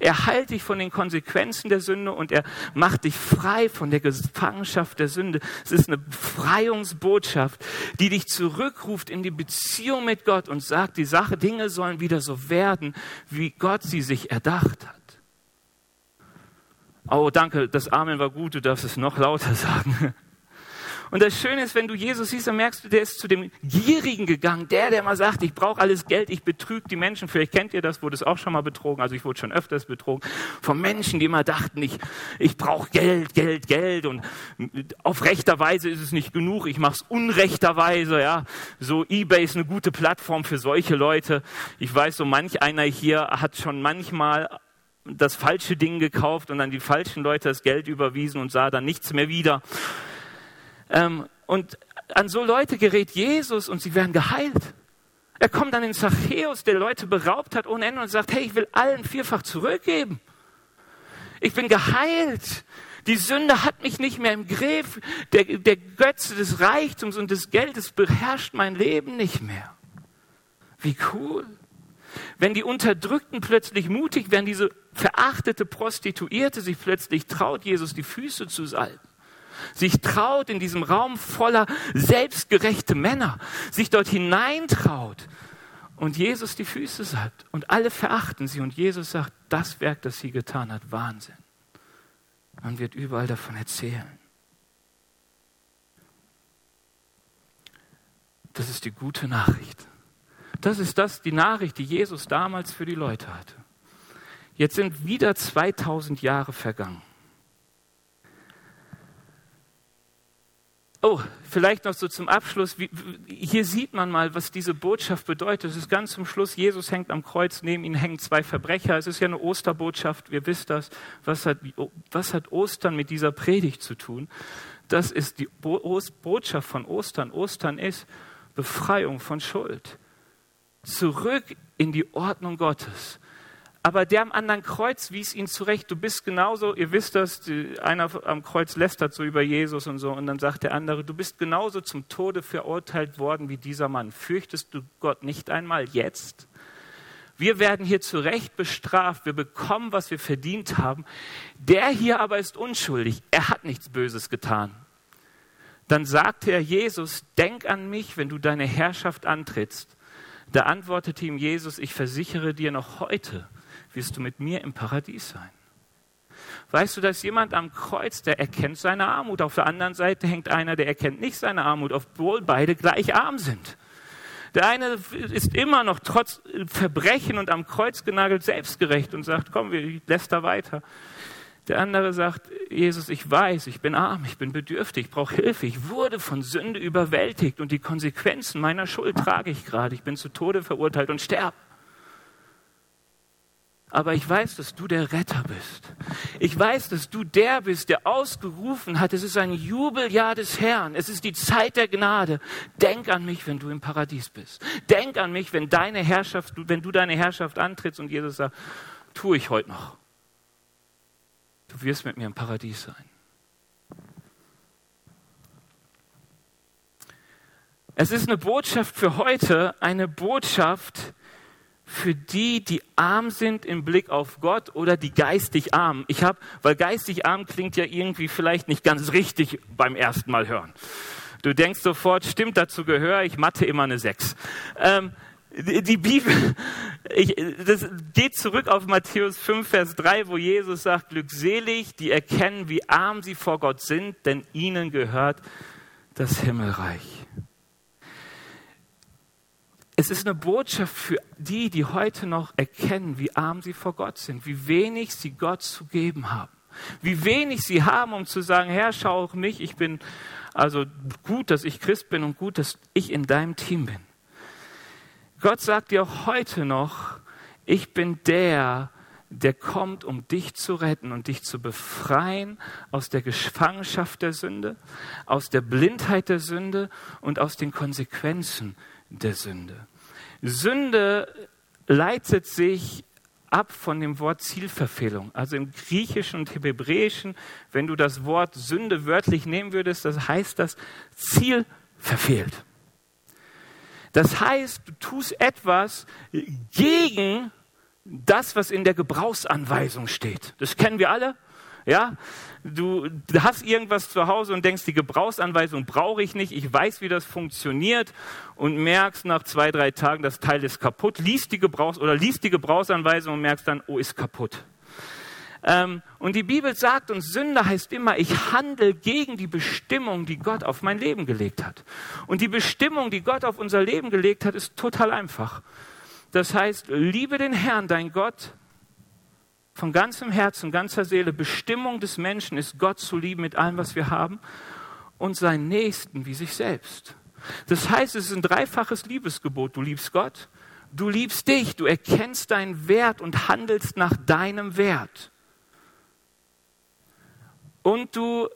Er heilt dich von den Konsequenzen der Sünde und er macht dich frei von der Gefangenschaft der Sünde. Es ist eine Befreiungsbotschaft, die dich zurückruft in die Beziehung mit Gott und sagt, die Sache, Dinge sollen wieder so werden, wie Gott sie sich erdacht hat. Oh, danke, das Amen war gut, du darfst es noch lauter sagen. Und das Schöne ist, wenn du Jesus siehst, dann merkst du, der ist zu dem Gierigen gegangen, der, der mal sagt, ich brauche alles Geld, ich betrüge die Menschen. Vielleicht kennt ihr das, wurde es auch schon mal betrogen, also ich wurde schon öfters betrogen, von Menschen, die immer dachten, ich, ich brauche Geld, Geld, Geld und auf rechter Weise ist es nicht genug, ich mache es unrechterweise. Ja. So Ebay ist eine gute Plattform für solche Leute. Ich weiß, so manch einer hier hat schon manchmal das falsche Ding gekauft und an die falschen Leute das Geld überwiesen und sah dann nichts mehr wieder. Ähm, und an so Leute gerät Jesus und sie werden geheilt. Er kommt an den Zachäus, der Leute beraubt hat ohne Ende und sagt, hey, ich will allen vierfach zurückgeben. Ich bin geheilt. Die Sünde hat mich nicht mehr im Griff. Der, der Götze des Reichtums und des Geldes beherrscht mein Leben nicht mehr. Wie cool. Wenn die Unterdrückten plötzlich mutig werden, diese verachtete Prostituierte sich plötzlich traut, Jesus die Füße zu salben, sich traut in diesem Raum voller selbstgerechte Männer, sich dort hineintraut und Jesus die Füße salbt und alle verachten sie und Jesus sagt, das Werk, das sie getan hat, Wahnsinn. Man wird überall davon erzählen. Das ist die gute Nachricht. Das ist das, die Nachricht, die Jesus damals für die Leute hatte. Jetzt sind wieder 2000 Jahre vergangen. Oh, vielleicht noch so zum Abschluss. Hier sieht man mal, was diese Botschaft bedeutet. Es ist ganz zum Schluss, Jesus hängt am Kreuz, neben ihm hängen zwei Verbrecher. Es ist ja eine Osterbotschaft, ihr wisst das. Was hat, was hat Ostern mit dieser Predigt zu tun? Das ist die Botschaft von Ostern. Ostern ist Befreiung von Schuld zurück in die Ordnung Gottes. Aber der am anderen Kreuz wies ihn zurecht. Du bist genauso, ihr wisst das, einer am Kreuz lästert so über Jesus und so. Und dann sagt der andere, du bist genauso zum Tode verurteilt worden wie dieser Mann. Fürchtest du Gott nicht einmal jetzt? Wir werden hier zu Recht bestraft. Wir bekommen, was wir verdient haben. Der hier aber ist unschuldig. Er hat nichts Böses getan. Dann sagte er Jesus, denk an mich, wenn du deine Herrschaft antrittst. Da antwortete ihm Jesus, ich versichere dir, noch heute wirst du mit mir im Paradies sein. Weißt du, dass jemand am Kreuz, der erkennt seine Armut. Auf der anderen Seite hängt einer, der erkennt nicht seine Armut, obwohl beide gleich arm sind. Der eine ist immer noch trotz Verbrechen und am Kreuz genagelt selbstgerecht und sagt, komm, wir lässt da weiter. Der andere sagt, Jesus, ich weiß, ich bin arm, ich bin bedürftig, ich brauche Hilfe. Ich wurde von Sünde überwältigt und die Konsequenzen meiner Schuld trage ich gerade. Ich bin zu Tode verurteilt und sterbe. Aber ich weiß, dass du der Retter bist. Ich weiß, dass du der bist, der ausgerufen hat, es ist ein Jubeljahr des Herrn. Es ist die Zeit der Gnade. Denk an mich, wenn du im Paradies bist. Denk an mich, wenn deine Herrschaft, wenn du deine Herrschaft antrittst und Jesus sagt, tue ich heute noch. Du wirst mit mir im Paradies sein. Es ist eine Botschaft für heute, eine Botschaft für die, die arm sind im Blick auf Gott oder die geistig arm. Ich habe, weil geistig arm klingt ja irgendwie vielleicht nicht ganz richtig beim ersten Mal hören. Du denkst sofort, stimmt dazu Gehör, ich matte immer eine Sechs. Ähm, die Bibel, ich, das geht zurück auf Matthäus 5, Vers 3, wo Jesus sagt, glückselig, die erkennen, wie arm sie vor Gott sind, denn ihnen gehört das Himmelreich. Es ist eine Botschaft für die, die heute noch erkennen, wie arm sie vor Gott sind, wie wenig sie Gott zu geben haben, wie wenig sie haben, um zu sagen, Herr, schau auf mich, ich bin also gut, dass ich Christ bin und gut, dass ich in deinem Team bin. Gott sagt dir heute noch, ich bin der, der kommt, um dich zu retten und dich zu befreien aus der Gefangenschaft der Sünde, aus der Blindheit der Sünde und aus den Konsequenzen der Sünde. Sünde leitet sich ab von dem Wort Zielverfehlung. Also im Griechischen und Hebräischen, wenn du das Wort Sünde wörtlich nehmen würdest, das heißt das Ziel verfehlt. Das heißt, du tust etwas gegen das, was in der Gebrauchsanweisung steht. Das kennen wir alle. Ja, du hast irgendwas zu Hause und denkst, die Gebrauchsanweisung brauche ich nicht. Ich weiß, wie das funktioniert und merkst nach zwei, drei Tagen, das Teil ist kaputt. Liest die Gebrauchs oder liest die Gebrauchsanweisung und merkst dann, oh, ist kaputt. Ähm, und die Bibel sagt uns, Sünde heißt immer, ich handle gegen die Bestimmung, die Gott auf mein Leben gelegt hat. Und die Bestimmung, die Gott auf unser Leben gelegt hat, ist total einfach. Das heißt, liebe den Herrn, dein Gott, von ganzem Herzen, ganzer Seele. Bestimmung des Menschen ist, Gott zu lieben mit allem, was wir haben und seinen Nächsten wie sich selbst. Das heißt, es ist ein dreifaches Liebesgebot. Du liebst Gott, du liebst dich, du erkennst deinen Wert und handelst nach deinem Wert. Und du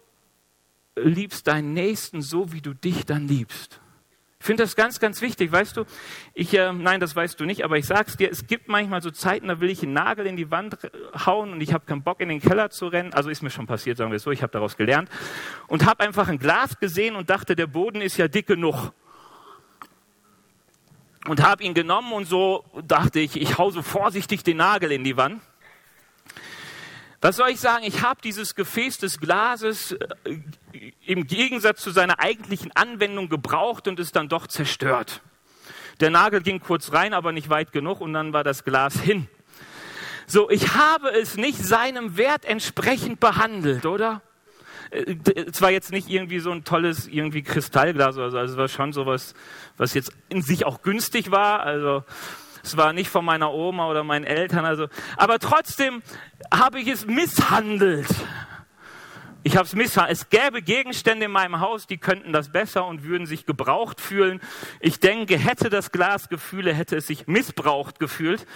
liebst deinen Nächsten so, wie du dich dann liebst. Ich finde das ganz, ganz wichtig. Weißt du, ich, äh, nein, das weißt du nicht, aber ich sag's dir, es gibt manchmal so Zeiten, da will ich einen Nagel in die Wand hauen und ich habe keinen Bock, in den Keller zu rennen. Also ist mir schon passiert, sagen wir so, ich habe daraus gelernt. Und habe einfach ein Glas gesehen und dachte, der Boden ist ja dick genug. Und habe ihn genommen und so dachte ich, ich hau so vorsichtig den Nagel in die Wand. Was soll ich sagen? Ich habe dieses Gefäß des Glases äh, im Gegensatz zu seiner eigentlichen Anwendung gebraucht und ist dann doch zerstört. Der Nagel ging kurz rein, aber nicht weit genug und dann war das Glas hin. So, ich habe es nicht seinem Wert entsprechend behandelt, oder? Äh, es war jetzt nicht irgendwie so ein tolles irgendwie Kristallglas oder so, also es war schon sowas, was jetzt in sich auch günstig war, also es war nicht von meiner Oma oder meinen Eltern, also, aber trotzdem habe ich es misshandelt. Ich habe es misshandelt. Es gäbe Gegenstände in meinem Haus, die könnten das besser und würden sich gebraucht fühlen. Ich denke, hätte das Glas Gefühle, hätte es sich missbraucht gefühlt.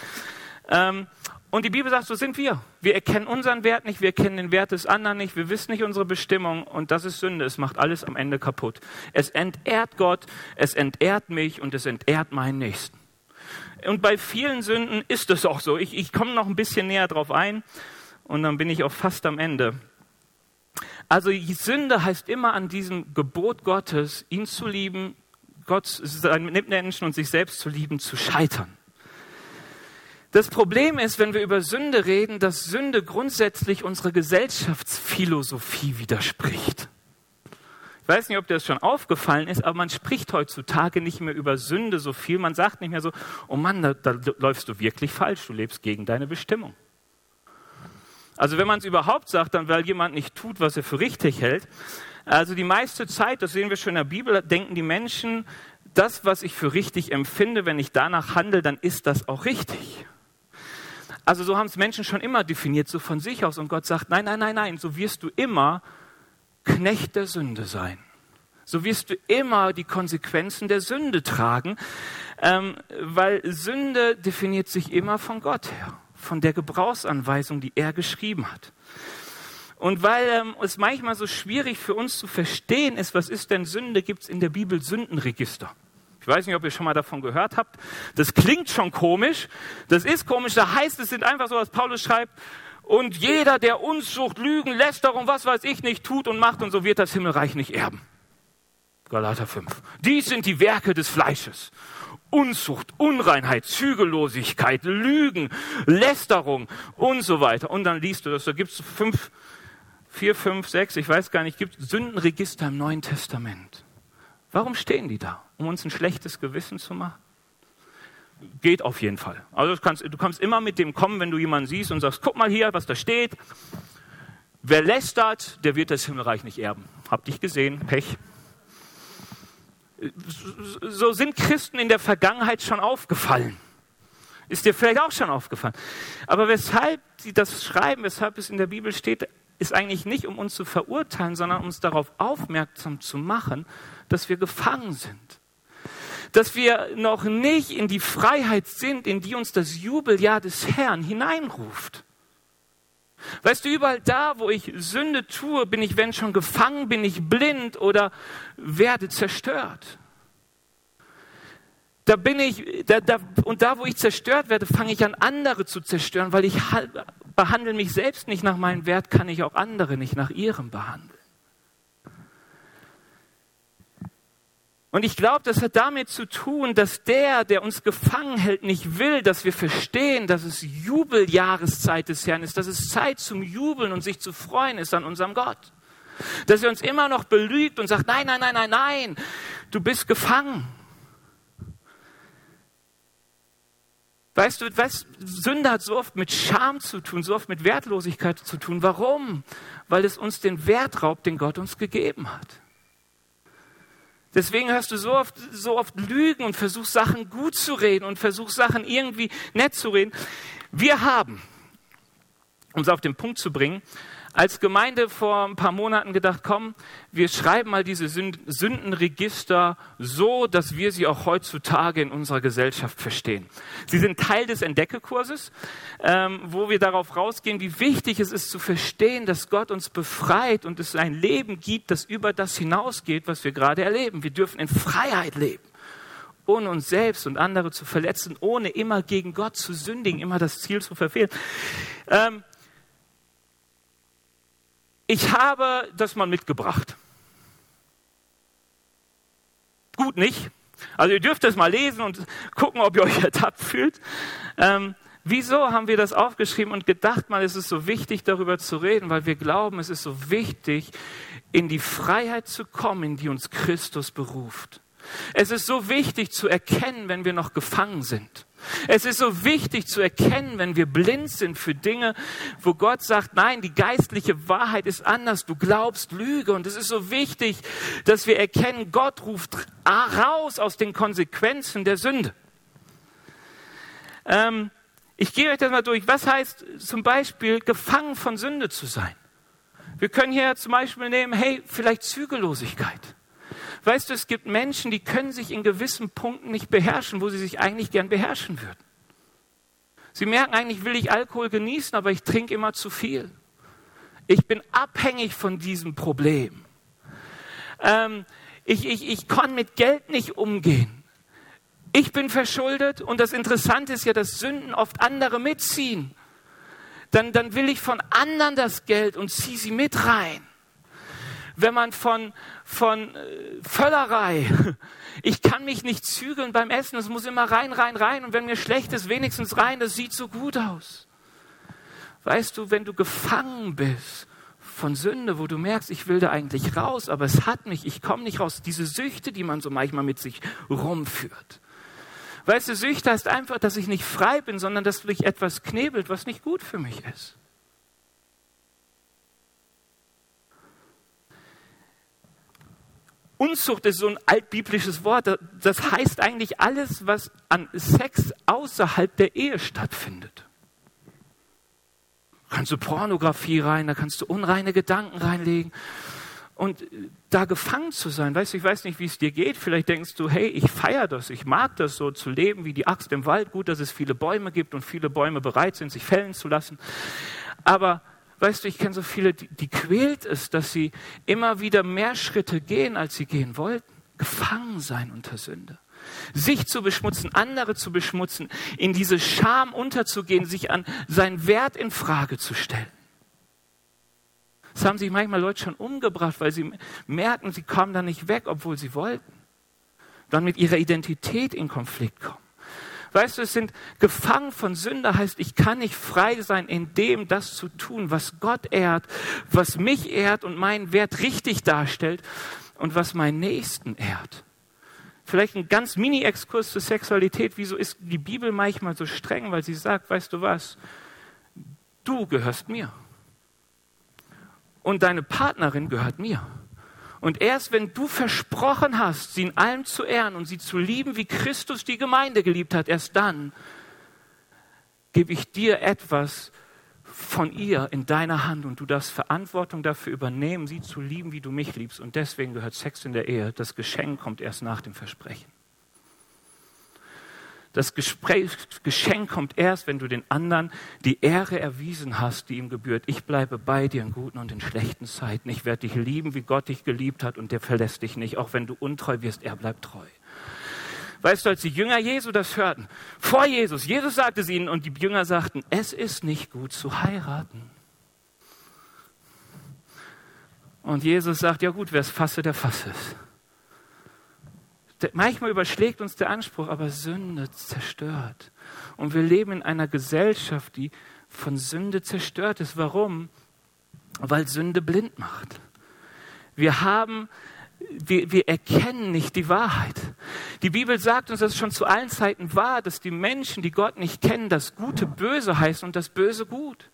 Ähm, und die Bibel sagt, so sind wir. Wir erkennen unseren Wert nicht, wir erkennen den Wert des anderen nicht, wir wissen nicht unsere Bestimmung und das ist Sünde. Es macht alles am Ende kaputt. Es entehrt Gott, es entehrt mich und es entehrt meinen Nächsten. Und bei vielen Sünden ist es auch so. Ich, ich komme noch ein bisschen näher drauf ein und dann bin ich auch fast am Ende. Also Sünde heißt immer an diesem Gebot Gottes, ihn zu lieben, Gott, seinen Mitmenschen und sich selbst zu lieben, zu scheitern. Das Problem ist, wenn wir über Sünde reden, dass Sünde grundsätzlich unserer Gesellschaftsphilosophie widerspricht. Ich weiß nicht, ob dir das schon aufgefallen ist, aber man spricht heutzutage nicht mehr über Sünde so viel. Man sagt nicht mehr so, oh Mann, da, da läufst du wirklich falsch, du lebst gegen deine Bestimmung. Also wenn man es überhaupt sagt, dann weil jemand nicht tut, was er für richtig hält. Also die meiste Zeit, das sehen wir schon in der Bibel, denken die Menschen, das, was ich für richtig empfinde, wenn ich danach handle, dann ist das auch richtig. Also so haben es Menschen schon immer definiert, so von sich aus. Und Gott sagt, nein, nein, nein, nein, so wirst du immer Knecht der Sünde sein. So wirst du immer die Konsequenzen der Sünde tragen, ähm, weil Sünde definiert sich immer von Gott her, von der Gebrauchsanweisung, die er geschrieben hat. Und weil ähm, es manchmal so schwierig für uns zu verstehen ist, was ist denn Sünde, gibt es in der Bibel Sündenregister. Ich weiß nicht, ob ihr schon mal davon gehört habt. Das klingt schon komisch. Das ist komisch. Da heißt es sind einfach so, was Paulus schreibt, und jeder, der Unzucht, Lügen, Lästerung, was weiß ich nicht tut und macht und so wird das Himmelreich nicht erben. Galater 5. Dies sind die Werke des Fleisches. Unzucht, Unreinheit, Zügellosigkeit, Lügen, Lästerung und so weiter. Und dann liest du das, da gibt es fünf, vier, fünf, sechs, ich weiß gar nicht, gibt Sündenregister im Neuen Testament. Warum stehen die da? Um uns ein schlechtes Gewissen zu machen? Geht auf jeden Fall. Also du kannst, du kannst immer mit dem kommen, wenn du jemanden siehst und sagst, guck mal hier, was da steht. Wer lästert, der wird das Himmelreich nicht erben. Hab dich gesehen, Pech. So sind Christen in der Vergangenheit schon aufgefallen. Ist dir vielleicht auch schon aufgefallen. Aber weshalb sie das schreiben, weshalb es in der Bibel steht, ist eigentlich nicht, um uns zu verurteilen, sondern um uns darauf aufmerksam zu machen, dass wir gefangen sind dass wir noch nicht in die Freiheit sind, in die uns das Jubeljahr des Herrn hineinruft. Weißt du, überall da, wo ich Sünde tue, bin ich, wenn schon gefangen, bin ich blind oder werde zerstört. Da bin ich, da, da, und da, wo ich zerstört werde, fange ich an, andere zu zerstören, weil ich behandle mich selbst nicht nach meinem Wert, kann ich auch andere nicht nach ihrem behandeln. Und ich glaube, das hat damit zu tun, dass der, der uns gefangen hält, nicht will, dass wir verstehen, dass es Jubeljahreszeit des Herrn ist, dass es Zeit zum Jubeln und sich zu freuen ist an unserem Gott. Dass er uns immer noch belügt und sagt, nein, nein, nein, nein, nein, du bist gefangen. Weißt du, was, Sünde hat so oft mit Scham zu tun, so oft mit Wertlosigkeit zu tun. Warum? Weil es uns den Wert raubt, den Gott uns gegeben hat. Deswegen hörst du so oft, so oft Lügen und versuchst Sachen gut zu reden und versuchst Sachen irgendwie nett zu reden. Wir haben, um es auf den Punkt zu bringen, als Gemeinde vor ein paar Monaten gedacht, komm, wir schreiben mal diese Sündenregister so, dass wir sie auch heutzutage in unserer Gesellschaft verstehen. Sie sind Teil des Entdeckekurses, ähm, wo wir darauf rausgehen, wie wichtig es ist zu verstehen, dass Gott uns befreit und es ein Leben gibt, das über das hinausgeht, was wir gerade erleben. Wir dürfen in Freiheit leben ohne uns selbst und andere zu verletzen, ohne immer gegen Gott zu sündigen, immer das Ziel zu verfehlen. Ähm, ich habe das mal mitgebracht. Gut nicht. Also ihr dürft es mal lesen und gucken, ob ihr euch [laughs] ertappt fühlt. Ähm, wieso haben wir das aufgeschrieben und gedacht, mal, es ist so wichtig, darüber zu reden, weil wir glauben, es ist so wichtig, in die Freiheit zu kommen, in die uns Christus beruft. Es ist so wichtig zu erkennen, wenn wir noch gefangen sind. Es ist so wichtig zu erkennen, wenn wir blind sind für Dinge, wo Gott sagt, nein, die geistliche Wahrheit ist anders, du glaubst Lüge. Und es ist so wichtig, dass wir erkennen, Gott ruft raus aus den Konsequenzen der Sünde. Ähm, ich gehe euch das mal durch. Was heißt zum Beispiel, gefangen von Sünde zu sein? Wir können hier zum Beispiel nehmen, hey, vielleicht Zügellosigkeit. Weißt du, es gibt Menschen, die können sich in gewissen Punkten nicht beherrschen, wo sie sich eigentlich gern beherrschen würden. Sie merken eigentlich, will ich Alkohol genießen, aber ich trinke immer zu viel. Ich bin abhängig von diesem Problem. Ähm, ich, ich, ich kann mit Geld nicht umgehen. Ich bin verschuldet und das Interessante ist ja, dass Sünden oft andere mitziehen. Dann, dann will ich von anderen das Geld und ziehe sie mit rein wenn man von, von äh, Völlerei, [laughs] ich kann mich nicht zügeln beim Essen, es muss immer rein, rein, rein und wenn mir schlecht ist, wenigstens rein, das sieht so gut aus. Weißt du, wenn du gefangen bist von Sünde, wo du merkst, ich will da eigentlich raus, aber es hat mich, ich komme nicht raus, diese Süchte, die man so manchmal mit sich rumführt. Weißt du, Süchte heißt einfach, dass ich nicht frei bin, sondern dass mich etwas knebelt, was nicht gut für mich ist. Unzucht ist so ein altbiblisches Wort. Das heißt eigentlich alles, was an Sex außerhalb der Ehe stattfindet. Da kannst du Pornografie rein, da kannst du unreine Gedanken reinlegen. Und äh, da gefangen zu sein, weißt du, ich weiß nicht, wie es dir geht. Vielleicht denkst du, hey, ich feiere das, ich mag das so zu leben wie die Axt im Wald. Gut, dass es viele Bäume gibt und viele Bäume bereit sind, sich fällen zu lassen. Aber Weißt du, ich kenne so viele, die, die quält es, dass sie immer wieder mehr Schritte gehen, als sie gehen wollten. Gefangen sein unter Sünde. Sich zu beschmutzen, andere zu beschmutzen, in diese Scham unterzugehen, sich an seinen Wert in Frage zu stellen. Das haben sich manchmal Leute schon umgebracht, weil sie merken, sie kommen da nicht weg, obwohl sie wollten. Dann mit ihrer Identität in Konflikt kommen. Weißt du, es sind gefangen von Sünde, heißt, ich kann nicht frei sein, in dem das zu tun, was Gott ehrt, was mich ehrt und meinen Wert richtig darstellt und was meinen Nächsten ehrt. Vielleicht ein ganz Mini-Exkurs zur Sexualität. Wieso ist die Bibel manchmal so streng? Weil sie sagt, weißt du was? Du gehörst mir. Und deine Partnerin gehört mir. Und erst wenn du versprochen hast, sie in allem zu ehren und sie zu lieben, wie Christus die Gemeinde geliebt hat, erst dann gebe ich dir etwas von ihr in deiner Hand und du darfst Verantwortung dafür übernehmen, sie zu lieben, wie du mich liebst. Und deswegen gehört Sex in der Ehe. Das Geschenk kommt erst nach dem Versprechen. Das Gespräch, Geschenk kommt erst, wenn du den anderen die Ehre erwiesen hast, die ihm gebührt. Ich bleibe bei dir in guten und in schlechten Zeiten. Ich werde dich lieben, wie Gott dich geliebt hat und der verlässt dich nicht. Auch wenn du untreu wirst, er bleibt treu. Weißt du, als die Jünger Jesu das hörten, vor Jesus, Jesus sagte es ihnen und die Jünger sagten, es ist nicht gut zu heiraten. Und Jesus sagt, ja gut, wer es fasse, der fasse es. Manchmal überschlägt uns der Anspruch, aber Sünde zerstört. Und wir leben in einer Gesellschaft, die von Sünde zerstört ist. Warum? Weil Sünde blind macht. Wir haben wir, wir erkennen nicht die Wahrheit. Die Bibel sagt uns, dass es schon zu allen Zeiten war, dass die Menschen, die Gott nicht kennen, das Gute böse heißen und das Böse gut.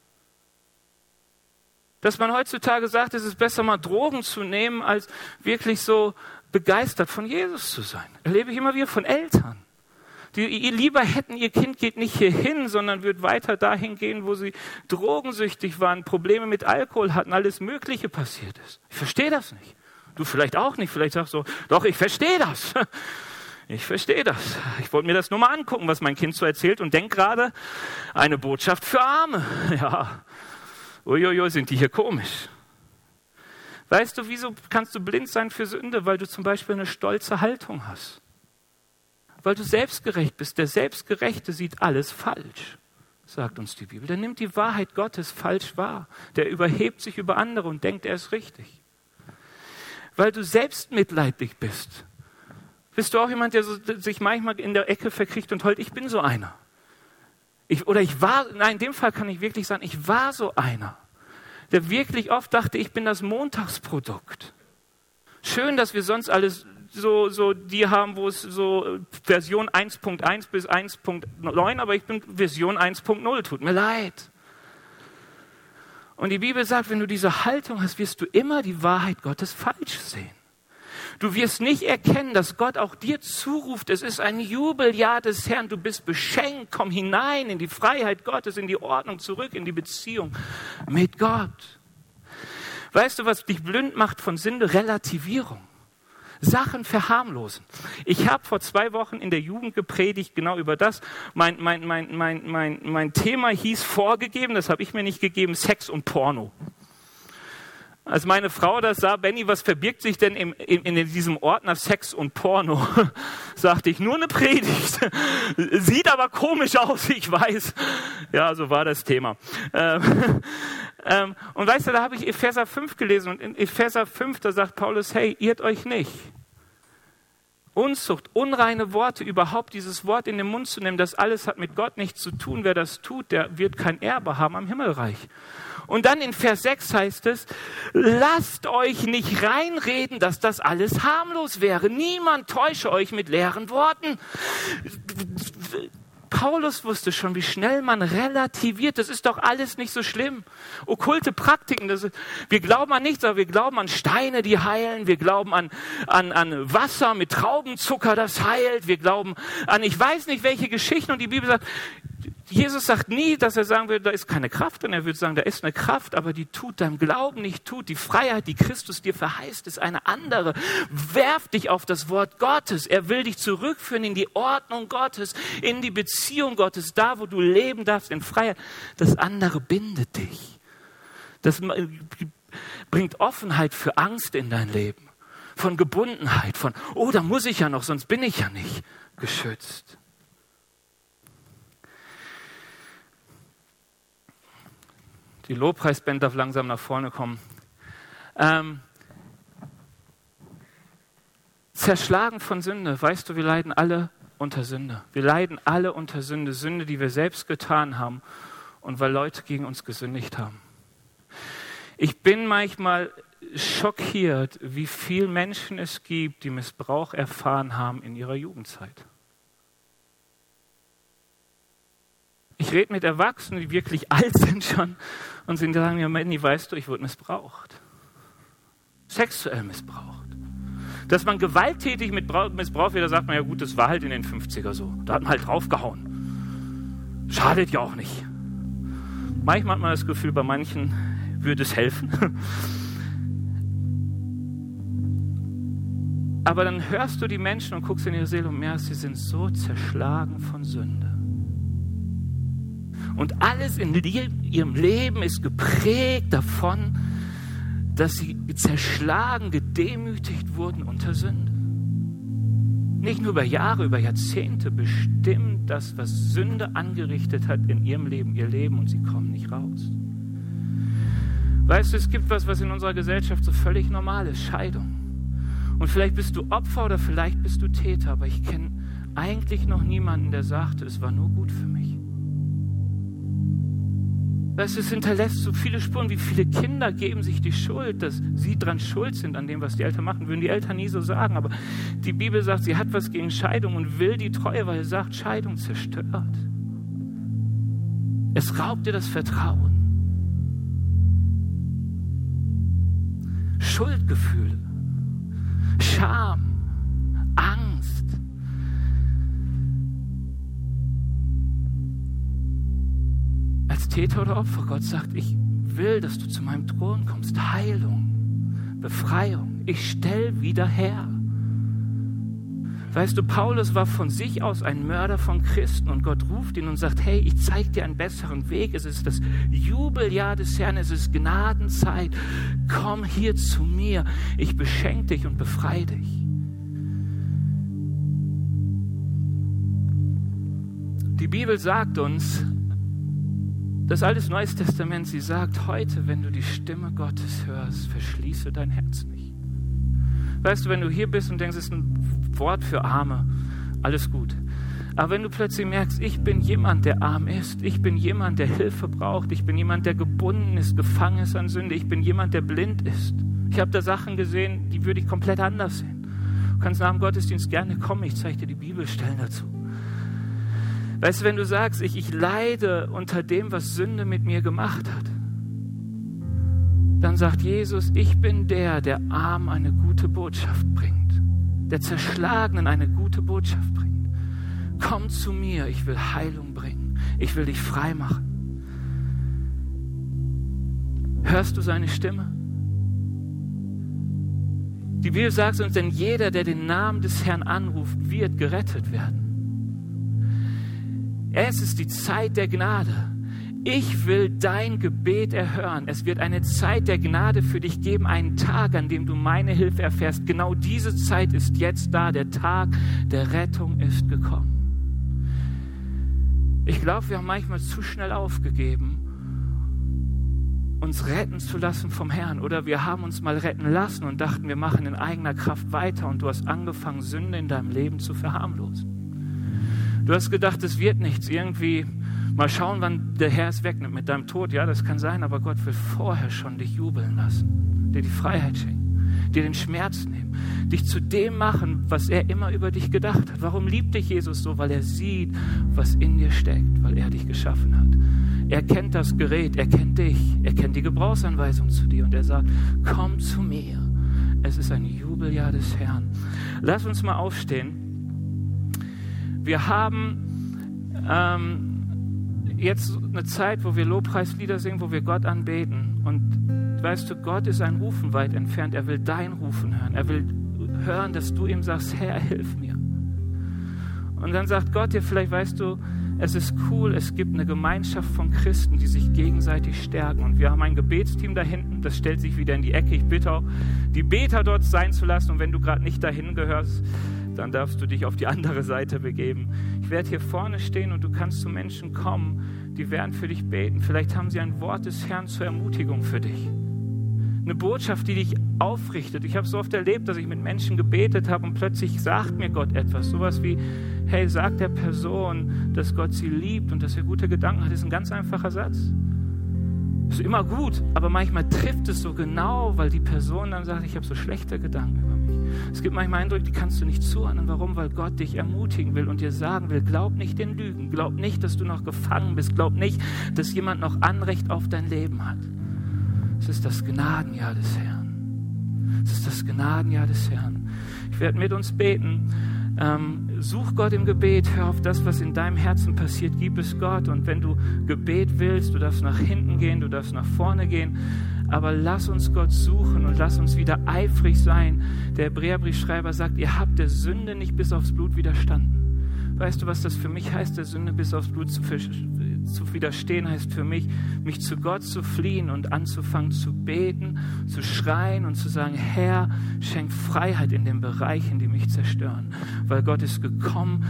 Dass man heutzutage sagt, es ist besser mal Drogen zu nehmen, als wirklich so begeistert von Jesus zu sein. Erlebe ich immer wieder von Eltern. Die lieber hätten, ihr Kind geht nicht hierhin, sondern wird weiter dahin gehen, wo sie drogensüchtig waren, Probleme mit Alkohol hatten, alles Mögliche passiert ist. Ich verstehe das nicht. Du vielleicht auch nicht. Vielleicht sagst du, doch, ich verstehe das. [laughs] Ich verstehe das. Ich wollte mir das nur mal angucken, was mein Kind so erzählt und denke gerade, eine Botschaft für Arme. [laughs] Ja, uiuiui, sind die hier komisch. Weißt du, wieso kannst du blind sein für Sünde? Weil du zum Beispiel eine stolze Haltung hast. Weil du selbstgerecht bist. Der Selbstgerechte sieht alles falsch, sagt uns die Bibel. Der nimmt die Wahrheit Gottes falsch wahr. Der überhebt sich über andere und denkt, er ist richtig weil du selbstmitleidlich bist. Bist du auch jemand, der sich manchmal in der Ecke verkriecht und heult? Ich bin so einer. Ich, oder ich war, nein, in dem Fall kann ich wirklich sagen, ich war so einer, der wirklich oft dachte, ich bin das Montagsprodukt. Schön, dass wir sonst alles so, so die haben, wo es so Version 1.1 bis 1.9, aber ich bin Version 1.0, tut mir leid. Und die Bibel sagt, wenn du diese Haltung hast, wirst du immer die Wahrheit Gottes falsch sehen. Du wirst nicht erkennen, dass Gott auch dir zuruft, es ist ein Jubeljahr des Herrn, du bist beschenkt, komm hinein in die Freiheit Gottes, in die Ordnung zurück, in die Beziehung mit Gott. Weißt du, was dich blind macht von Sünde? Relativierung. Sachen verharmlosen. Ich habe vor zwei Wochen in der Jugend gepredigt genau über das. Mein, mein, mein, mein, mein, mein Thema hieß vorgegeben, das habe ich mir nicht gegeben, Sex und Porno. Als meine Frau das sah, Benny, was verbirgt sich denn im, in, in, diesem Ordner Sex und Porno? [laughs] Sagte ich, nur eine Predigt. [laughs] Sieht aber komisch aus, ich weiß. Ja, so war das Thema. Ähm, [laughs] ähm, und weißt du, da habe ich Epheser 5 gelesen und in Epheser 5, da sagt Paulus, hey, irrt euch nicht. Unzucht, unreine Worte, überhaupt dieses Wort in den Mund zu nehmen, das alles hat mit Gott nichts zu tun. Wer das tut, der wird kein Erbe haben am Himmelreich. Und dann in Vers 6 heißt es, lasst euch nicht reinreden, dass das alles harmlos wäre. Niemand täusche euch mit leeren Worten. Paulus wusste schon, wie schnell man relativiert. Das ist doch alles nicht so schlimm. Okkulte Praktiken, das ist, wir glauben an nichts, aber wir glauben an Steine, die heilen. Wir glauben an, an, an Wasser mit Traubenzucker, das heilt. Wir glauben an, ich weiß nicht welche Geschichten. Und die Bibel sagt, Jesus sagt nie, dass er sagen würde, da ist keine Kraft, und er würde sagen, da ist eine Kraft, aber die tut deinem Glauben nicht tut. Die Freiheit, die Christus dir verheißt, ist eine andere. Werf dich auf das Wort Gottes. Er will dich zurückführen in die Ordnung Gottes, in die Beziehung Gottes, da, wo du leben darfst, in Freiheit. Das andere bindet dich. Das bringt Offenheit für Angst in dein Leben, von Gebundenheit, von, oh, da muss ich ja noch, sonst bin ich ja nicht geschützt. Die Lobpreisband darf langsam nach vorne kommen. Ähm, zerschlagen von Sünde. Weißt du, wir leiden alle unter Sünde. Wir leiden alle unter Sünde. Sünde, die wir selbst getan haben und weil Leute gegen uns gesündigt haben. Ich bin manchmal schockiert, wie viele Menschen es gibt, die Missbrauch erfahren haben in ihrer Jugendzeit. Ich rede mit Erwachsenen, die wirklich [laughs] alt sind schon und sie sagen mir, Manny, weißt du, ich wurde missbraucht. Sexuell missbraucht. Dass man gewalttätig mit missbraucht wird, da sagt man ja gut, das war halt in den 50er so. Da hat man halt draufgehauen. Schadet ja auch nicht. Manchmal hat man das Gefühl, bei manchen würde es helfen. [laughs] Aber dann hörst du die Menschen und guckst in ihre Seele und merkst, sie sind so zerschlagen von Sünde. Und alles in ihrem Leben ist geprägt davon, dass sie zerschlagen, gedemütigt wurden unter Sünde. Nicht nur über Jahre, über Jahrzehnte bestimmt das, was Sünde angerichtet hat in ihrem Leben, ihr Leben und sie kommen nicht raus. Weißt du, es gibt was, was in unserer Gesellschaft so völlig normal ist, Scheidung. Und vielleicht bist du Opfer oder vielleicht bist du Täter, aber ich kenne eigentlich noch niemanden, der sagte, es war nur gut für mich. Weißt es hinterlässt so viele Spuren, wie viele Kinder geben sich die Schuld, dass sie dran schuld sind an dem, was die Eltern machen. Würden die Eltern nie so sagen. Aber die Bibel sagt, sie hat was gegen Scheidung und will die Treue, weil sie sagt, Scheidung zerstört. Es raubt dir das Vertrauen. Schuldgefühle, Scham, Angst. Täter oder Opfer, Gott sagt, ich will, dass du zu meinem Thron kommst. Heilung, Befreiung. Ich stell wieder her. Weißt du, Paulus war von sich aus ein Mörder von Christen und Gott ruft ihn und sagt, hey, ich zeige dir einen besseren Weg. Es ist das Jubeljahr des Herrn, es ist Gnadenzeit. Komm hier zu mir. Ich beschenke dich und befreie dich. Die Bibel sagt uns, das Altes Neues Testament, sie sagt, heute, wenn du die Stimme Gottes hörst, verschließe dein Herz nicht. Weißt du, wenn du hier bist und denkst, es ist ein Wort für Arme, alles gut. Aber wenn du plötzlich merkst, ich bin jemand, der arm ist, ich bin jemand, der Hilfe braucht, ich bin jemand, der gebunden ist, gefangen ist an Sünde, ich bin jemand, der blind ist. Ich habe da Sachen gesehen, die würde ich komplett anders sehen. Du kannst nach dem Gottesdienst gerne kommen, ich zeige dir die Bibelstellen dazu. Weißt du, wenn du sagst, ich, ich leide unter dem, was Sünde mit mir gemacht hat, dann sagt Jesus, ich bin der, der arm eine gute Botschaft bringt, der Zerschlagenen eine gute Botschaft bringt. Komm zu mir, ich will Heilung bringen, ich will dich frei machen. Hörst du seine Stimme? Die Bibel sagt uns, denn jeder, der den Namen des Herrn anruft, wird gerettet werden. Es ist die Zeit der Gnade. Ich will dein Gebet erhören. Es wird eine Zeit der Gnade für dich geben, einen Tag, an dem du meine Hilfe erfährst. Genau diese Zeit ist jetzt da. Der Tag der Rettung ist gekommen. Ich glaube, wir haben manchmal zu schnell aufgegeben, uns retten zu lassen vom Herrn. Oder wir haben uns mal retten lassen und dachten, wir machen in eigener Kraft weiter und du hast angefangen, Sünde in deinem Leben zu verharmlosen. Du hast gedacht, es wird nichts. Irgendwie mal schauen, wann der Herr es wegnimmt mit deinem Tod. Ja, das kann sein, aber Gott will vorher schon dich jubeln lassen, dir die Freiheit schenken, dir den Schmerz nehmen, dich zu dem machen, was er immer über dich gedacht hat. Warum liebt dich Jesus so? Weil er sieht, was in dir steckt, weil er dich geschaffen hat. Er kennt das Gerät, er kennt dich, er kennt die Gebrauchsanweisung zu dir und er sagt, komm zu mir. Es ist ein Jubeljahr des Herrn. Lass uns mal aufstehen. Wir haben ähm, jetzt eine Zeit, wo wir Lobpreislieder singen, wo wir Gott anbeten. Und weißt du, Gott ist ein Rufen weit entfernt. Er will dein Rufen hören. Er will hören, dass du ihm sagst, Herr, hilf mir. Und dann sagt Gott dir, vielleicht weißt du, es ist cool, es gibt eine Gemeinschaft von Christen, die sich gegenseitig stärken. Und wir haben ein Gebetsteam da hinten, das stellt sich wieder in die Ecke. Ich bitte auch, die Beter dort sein zu lassen. Und wenn du gerade nicht dahin gehörst, dann darfst du dich auf die andere Seite begeben. Ich werde hier vorne stehen und du kannst zu Menschen kommen, die werden für dich beten. Vielleicht haben sie ein Wort des Herrn zur Ermutigung für dich. Eine Botschaft, die dich aufrichtet. Ich habe so oft erlebt, dass ich mit Menschen gebetet habe und plötzlich sagt mir Gott etwas. Sowas wie, hey, sag der Person, dass Gott sie liebt und dass er gute Gedanken hat. Das ist ein ganz einfacher Satz. Ist immer gut, aber manchmal trifft es so genau, weil die Person dann sagt, ich habe so schlechte Gedanken über mich. Es gibt manchmal Eindrücke, die kannst du nicht zuhören. Warum? Weil Gott dich ermutigen will und dir sagen will, glaub nicht den Lügen, glaub nicht, dass du noch gefangen bist, glaub nicht, dass jemand noch Anrecht auf dein Leben hat. Es ist das Gnadenjahr des Herrn. Es ist das Gnadenjahr des Herrn. Ich werde mit uns beten. Ähm, such Gott im Gebet, hör auf das, was in deinem Herzen passiert, gib es Gott. Und wenn du Gebet willst, du darfst nach hinten gehen, du darfst nach vorne gehen. Aber lass uns Gott suchen und lass uns wieder eifrig sein. Der Hebräerbriefschreiber sagt, ihr habt der Sünde nicht bis aufs Blut widerstanden. Weißt du, was das für mich heißt, der Sünde bis aufs Blut zu, zu widerstehen, heißt für mich, mich zu Gott zu fliehen und anzufangen zu beten, zu schreien und zu sagen, Herr, schenk Freiheit in den Bereichen, die mich zerstören. Weil Gott ist gekommen,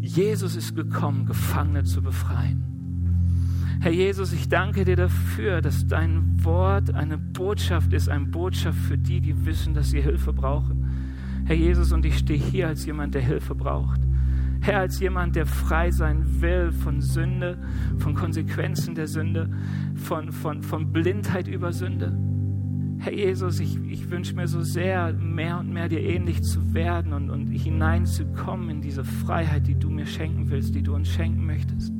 Jesus ist gekommen, Gefangene zu befreien. Herr Jesus, ich danke dir dafür, dass dein Wort eine Botschaft ist, eine Botschaft für die, die wissen, dass sie Hilfe brauchen. Herr Jesus, und ich stehe hier als jemand, der Hilfe braucht. Herr, als jemand, der frei sein will von Sünde, von Konsequenzen der Sünde, von, von, von Blindheit über Sünde. Herr Jesus, ich, ich wünsche mir so sehr, mehr und mehr dir ähnlich zu werden und, und hineinzukommen in diese Freiheit, die du mir schenken willst, die du uns schenken möchtest.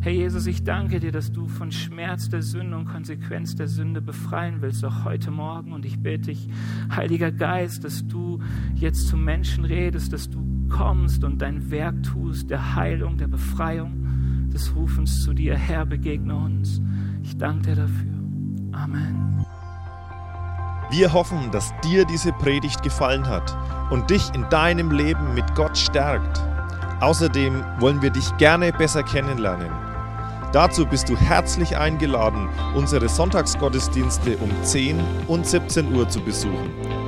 Herr Jesus, ich danke dir, dass du von Schmerz der Sünde und Konsequenz der Sünde befreien willst, auch heute Morgen. Und ich bitte dich, Heiliger Geist, dass du jetzt zu Menschen redest, dass du kommst und dein Werk tust, der Heilung, der Befreiung, des Rufens zu dir. Herr, begegne uns. Ich danke dir dafür. Amen. Wir hoffen, dass dir diese Predigt gefallen hat und dich in deinem Leben mit Gott stärkt. Außerdem wollen wir dich gerne besser kennenlernen. Dazu bist du herzlich eingeladen, unsere Sonntagsgottesdienste um 10 und 17 Uhr zu besuchen.